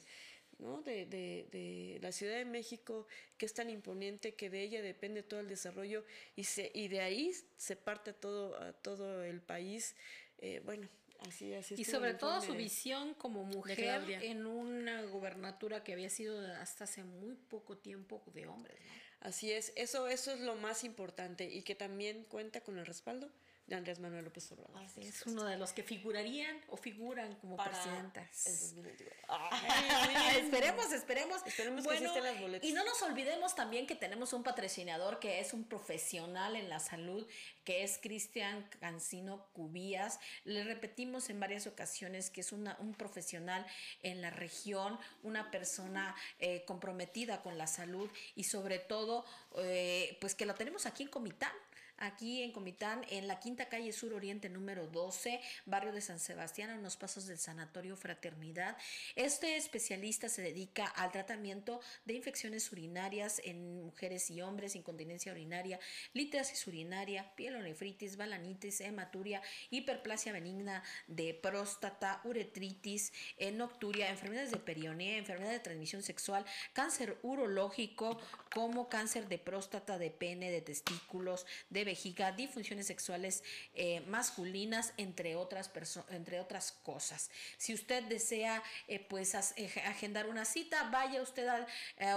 ¿No? De, de, de, la Ciudad de México, que es tan imponente, que de ella depende todo el desarrollo y, se, y de ahí se parte a todo, a todo el país. Eh, bueno, así, así Y sobre todo su visión como mujer en una gobernatura que había sido hasta hace muy poco tiempo de hombres. ¿no? Así es, eso, eso es lo más importante y que también cuenta con el respaldo de Andrés Manuel López Obrador. Así es uno de los que figurarían o figuran como Para presidentas. el 2022. *laughs* esperemos, esperemos. Esperemos bueno, que estén las boletas. Y no nos olvidemos también que tenemos un patrocinador que es un profesional en la salud, que es Cristian Cancino Cubías. Le repetimos en varias ocasiones que es una, un profesional en la región, una persona eh, comprometida con la salud y sobre todo, eh, pues que lo tenemos aquí en Comitán aquí en Comitán, en la quinta calle sur oriente número 12, barrio de San Sebastián, a unos pasos del Sanatorio Fraternidad. Este especialista se dedica al tratamiento de infecciones urinarias en mujeres y hombres, incontinencia urinaria, litiasis urinaria, pielonefritis, balanitis, hematuria, hiperplasia benigna de próstata, uretritis, nocturia, enfermedades de perionea, enfermedad de transmisión sexual, cáncer urológico como cáncer de próstata, de pene, de testículos, de vejiga, disfunciones sexuales eh, masculinas, entre otras, entre otras cosas. Si usted desea eh, pues eh, agendar una cita, vaya usted al,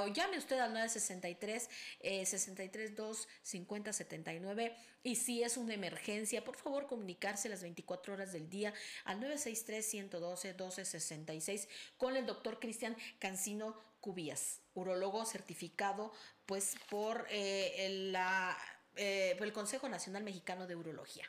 o llame usted al 963 63 2 50 79 y si es una emergencia, por favor comunicarse las 24 horas del día al 963 112 1266 con el doctor Cristian Cancino Cubías, urologo certificado pues por la eh, el Consejo Nacional Mexicano de Urología.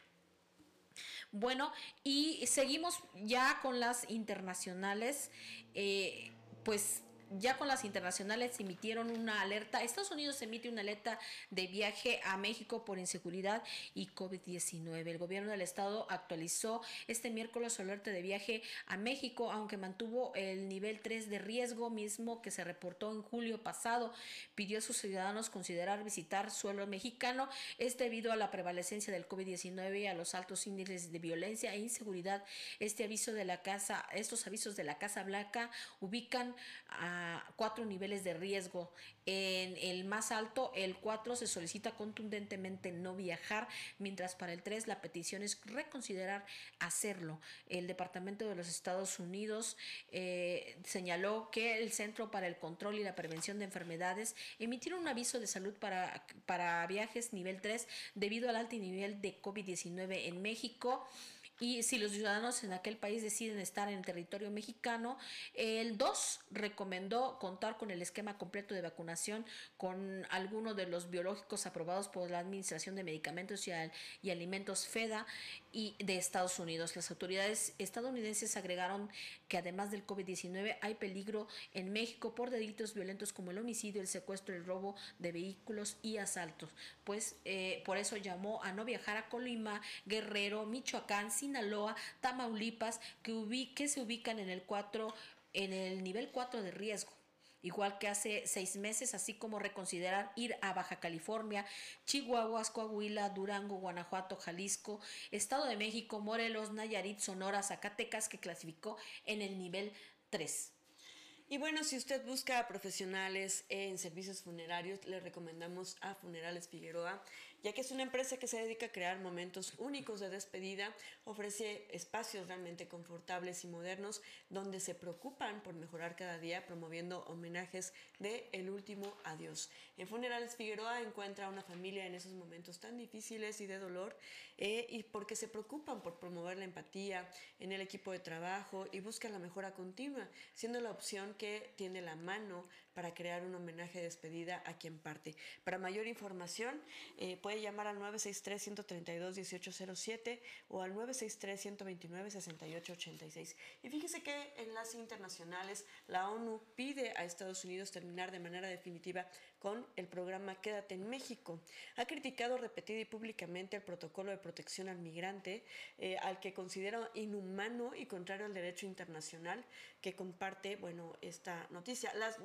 Bueno, y seguimos ya con las internacionales, eh, pues ya con las internacionales emitieron una alerta. Estados Unidos emite una alerta de viaje a México por inseguridad y COVID-19. El gobierno del estado actualizó este miércoles su alerta de viaje a México, aunque mantuvo el nivel 3 de riesgo mismo que se reportó en julio pasado. Pidió a sus ciudadanos considerar visitar suelo mexicano. Es debido a la prevalecencia del COVID-19 y a los altos índices de violencia e inseguridad. Este aviso de la casa, estos avisos de la Casa Blanca ubican a cuatro niveles de riesgo. En el más alto, el 4, se solicita contundentemente no viajar, mientras para el 3 la petición es reconsiderar hacerlo. El Departamento de los Estados Unidos eh, señaló que el Centro para el Control y la Prevención de Enfermedades emitieron un aviso de salud para, para viajes nivel 3 debido al alto nivel de COVID-19 en México. Y si los ciudadanos en aquel país deciden estar en el territorio mexicano, el 2 recomendó contar con el esquema completo de vacunación con alguno de los biológicos aprobados por la Administración de Medicamentos y, Alimentos FEDA y de Estados Unidos. Las autoridades estadounidenses agregaron que además del COVID-19 hay peligro en México por delitos violentos como el homicidio, el secuestro, el robo de vehículos y asaltos. Pues eh, por eso llamó a no viajar a Colima, Guerrero, Michoacán, Sinaloa, Tamaulipas, que, se ubican en el 4, en el nivel 4 de riesgo igual que hace seis meses, así como reconsiderar ir a Baja California, Chihuahua, Coahuila, Durango, Guanajuato, Jalisco, Estado de México, Morelos, Nayarit, Sonora, Zacatecas, que clasificó en el nivel 3. Y bueno, si usted busca profesionales en servicios funerarios, le recomendamos a Funerales Figueroa ya que es una empresa que se dedica a crear momentos únicos de despedida, ofrece espacios realmente confortables y modernos donde se preocupan por mejorar cada día promoviendo homenajes de el último adiós. En Funerales Figueroa encuentra a una familia en esos momentos tan difíciles y de dolor eh, y porque se preocupan por promover la empatía en el equipo de trabajo y buscan la mejora continua, siendo la opción que tiene la mano para crear un homenaje de despedida a quien parte. Para mayor información, eh, puede llamar al 963-132-1807 o al 963-129-6886. Y fíjese que en las internacionales, la ONU pide a Estados Unidos terminar de manera definitiva con el programa Quédate en México. Ha criticado repetida y públicamente el protocolo de protección al migrante, eh, al que considera inhumano y contrario al derecho internacional que comparte, bueno, esta noticia. Las,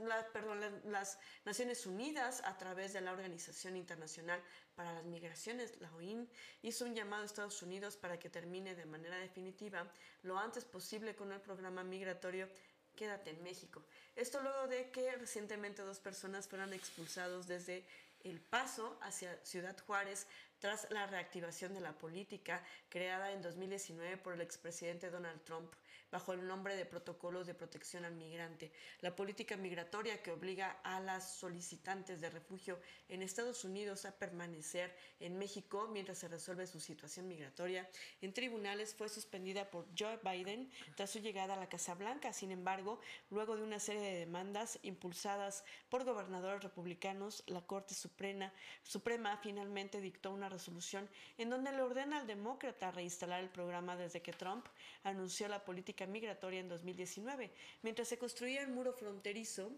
las, Naciones Unidas, a través de la Organización Internacional para las Migraciones, la OIM, hizo un llamado a Estados Unidos para que termine de manera definitiva lo antes posible con el programa migratorio Quédate en México. Esto luego de que recientemente dos personas fueran expulsados desde El Paso hacia Ciudad Juárez tras la reactivación de la política creada en 2019 por el expresidente Donald Trump bajo el nombre de protocolos de protección al migrante. La política migratoria que obliga a las solicitantes de refugio en Estados Unidos a permanecer en México mientras se resuelve su situación migratoria en tribunales fue suspendida por Joe Biden tras su llegada a la Casa Blanca. Sin embargo, luego de una serie de demandas impulsadas por gobernadores republicanos, la Corte Suprema, Suprema finalmente dictó una resolución en donde le ordena al demócrata reinstalar el programa desde que Trump anunció la política migratoria en 2019. Mientras se construía el muro fronterizo,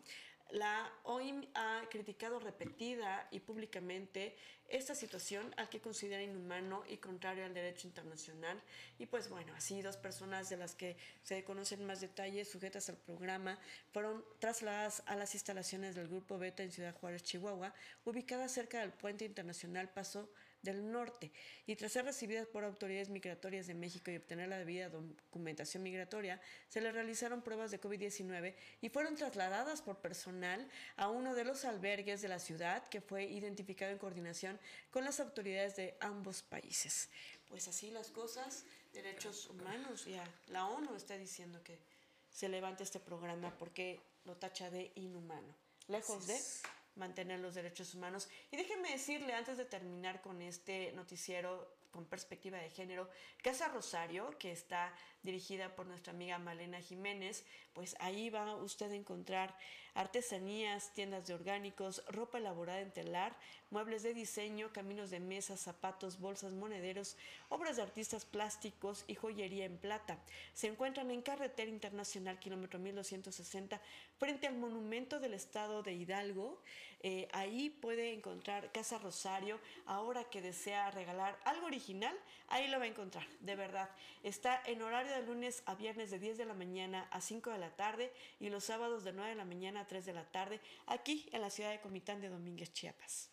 la OIM ha criticado repetida y públicamente esta situación al que considera inhumano y contrario al derecho internacional. Y pues bueno, así dos personas de las que se conocen más detalles sujetas al programa fueron trasladadas a las instalaciones del Grupo Beta en Ciudad Juárez, Chihuahua, ubicada cerca del puente internacional Paso del Norte y tras ser recibidas por autoridades migratorias de México y obtener la debida documentación migratoria, se les realizaron pruebas de COVID-19 y fueron trasladadas por personal a uno de los albergues de la ciudad que fue identificado en coordinación con las autoridades de ambos países. Pues así las cosas, derechos humanos, ya la ONU está diciendo que se levante este programa porque lo tacha de inhumano. Lejos de mantener los derechos humanos. Y déjenme decirle, antes de terminar con este noticiero con perspectiva de género, Casa Rosario, que está dirigida por nuestra amiga Malena Jiménez, pues ahí va usted a encontrar artesanías, tiendas de orgánicos, ropa elaborada en telar, muebles de diseño, caminos de mesa, zapatos, bolsas, monederos, obras de artistas plásticos y joyería en plata. Se encuentran en Carretera Internacional, kilómetro 1260, frente al Monumento del Estado de Hidalgo. Eh, ahí puede encontrar Casa Rosario. Ahora que desea regalar algo original, ahí lo va a encontrar, de verdad. Está en horario de lunes a viernes de 10 de la mañana a 5 de la tarde y los sábados de 9 de la mañana a 3 de la tarde, aquí en la ciudad de Comitán de Domínguez, Chiapas.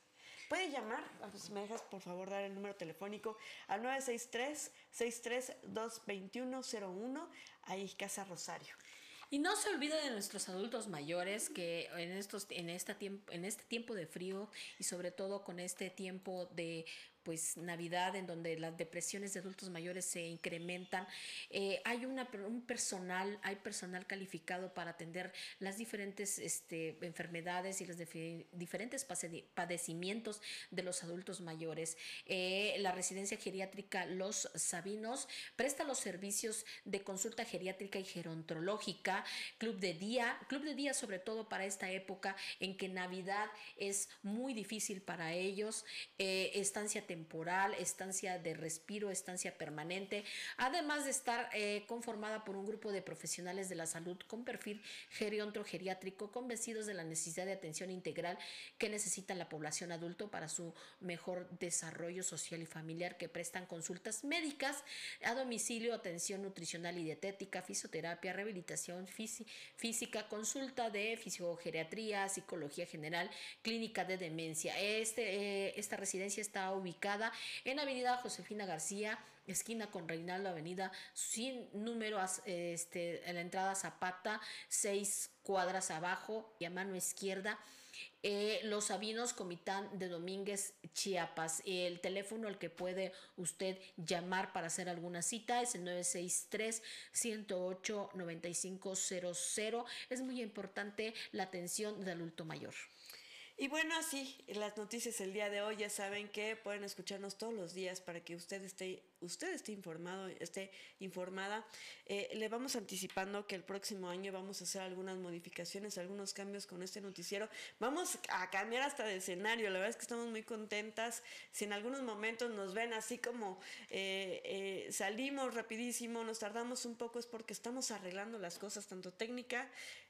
Puede llamar, ah, pues, me dejas por favor dar el número telefónico al 963-632-2101, ahí Casa Rosario. Y no se olvide de nuestros adultos mayores que en, estos, en, esta tiempo, en este tiempo de frío y sobre todo con este tiempo de pues Navidad en donde las depresiones de adultos mayores se incrementan. Eh, hay una, un personal, hay personal calificado para atender las diferentes este, enfermedades y los diferentes padecimientos de los adultos mayores. Eh, la residencia geriátrica Los Sabinos presta los servicios de consulta geriátrica y gerontológica, club de día, club de día sobre todo para esta época en que Navidad es muy difícil para ellos, eh, estancia temporal, estancia de respiro, estancia permanente, además de estar eh, conformada por un grupo de profesionales de la salud con perfil geriatro-geriátrico convencidos de la necesidad de atención integral que necesita la población adulto para su mejor desarrollo social y familiar, que prestan consultas médicas a domicilio, atención nutricional y dietética, fisioterapia, rehabilitación física, consulta de fisiogeriatría, psicología general, clínica de demencia. Este, eh, esta residencia está ubicada en Avenida Josefina García, esquina con Reinaldo Avenida, sin número, este, en la entrada Zapata, seis cuadras abajo y a mano izquierda. Eh, los Sabinos Comitán de Domínguez, Chiapas. El teléfono al que puede usted llamar para hacer alguna cita es el 963-108-9500. Es muy importante la atención del adulto mayor. Y bueno, así las noticias el día de hoy ya saben que pueden escucharnos todos los días para que usted esté usted esté informado, esté informada. Eh, le vamos anticipando que el próximo año vamos a hacer algunas modificaciones, algunos cambios con este noticiero. Vamos a cambiar hasta de escenario. La verdad es que estamos muy contentas. Si en algunos momentos nos ven así como eh, eh, salimos rapidísimo, nos tardamos un poco, es porque estamos arreglando las cosas, tanto técnica,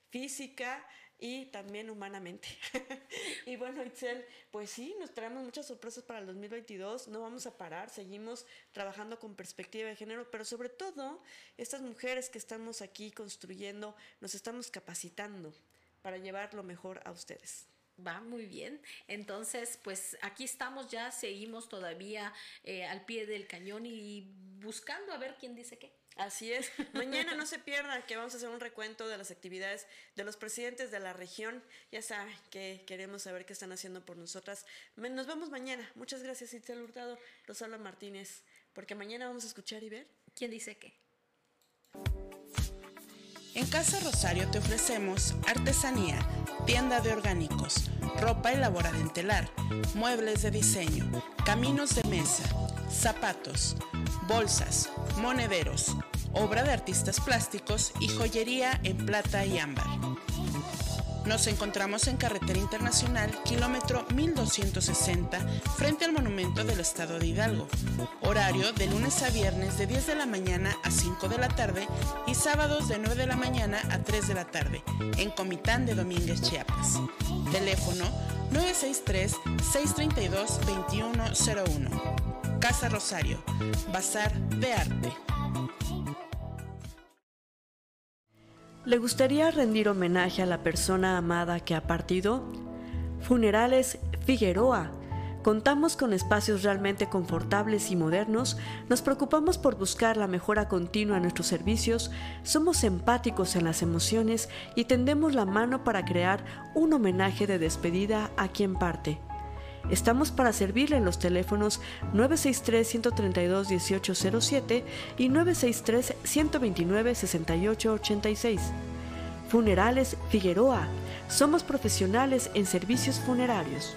física, y también humanamente. *laughs* y bueno, Itzel, pues sí, nos traemos muchas sorpresas para el 2022, no vamos a parar, seguimos trabajando con perspectiva de género, pero sobre todo estas mujeres que estamos aquí construyendo, nos estamos capacitando para llevar lo mejor a ustedes. Va muy bien. Entonces, pues aquí estamos ya, seguimos todavía eh, al pie del cañón y buscando a ver quién dice qué. Así es. *laughs* Mañana no se pierda que vamos a hacer un recuento de las actividades de los presidentes de la región. Ya saben que queremos saber qué están haciendo por nosotras. Nos vemos mañana. Muchas gracias, Itzel Hurtado, Rosalba Martínez, porque mañana vamos a escuchar y ver quién dice qué. En Casa Rosario te ofrecemos artesanía, tienda de orgánicos, ropa elaborada en telar, muebles de diseño, caminos de mesa, zapatos, bolsas, monederos, obra de artistas plásticos y joyería en plata y ámbar. Nos encontramos en Carretera Internacional, kilómetro 1260, frente al Monumento del Estado de Hidalgo. Horario de lunes a viernes de 10 de la mañana a 5 de la tarde y sábados de 9 de la mañana a 3 de la tarde, en Comitán de Domínguez, Chiapas. Teléfono 963-632-2101. Casa Rosario, Bazar de Arte. ¿Le gustaría rendir homenaje a la persona amada que ha partido? Funerales Figueroa. Contamos con espacios realmente confortables y modernos, nos preocupamos por buscar la mejora continua en nuestros servicios, somos empáticos en las emociones y tendemos la mano para crear un homenaje de despedida a quien parte. Estamos para servirle en los teléfonos 963-132-1807 y 963-129-6886. Funerales Figueroa. Somos profesionales en servicios funerarios.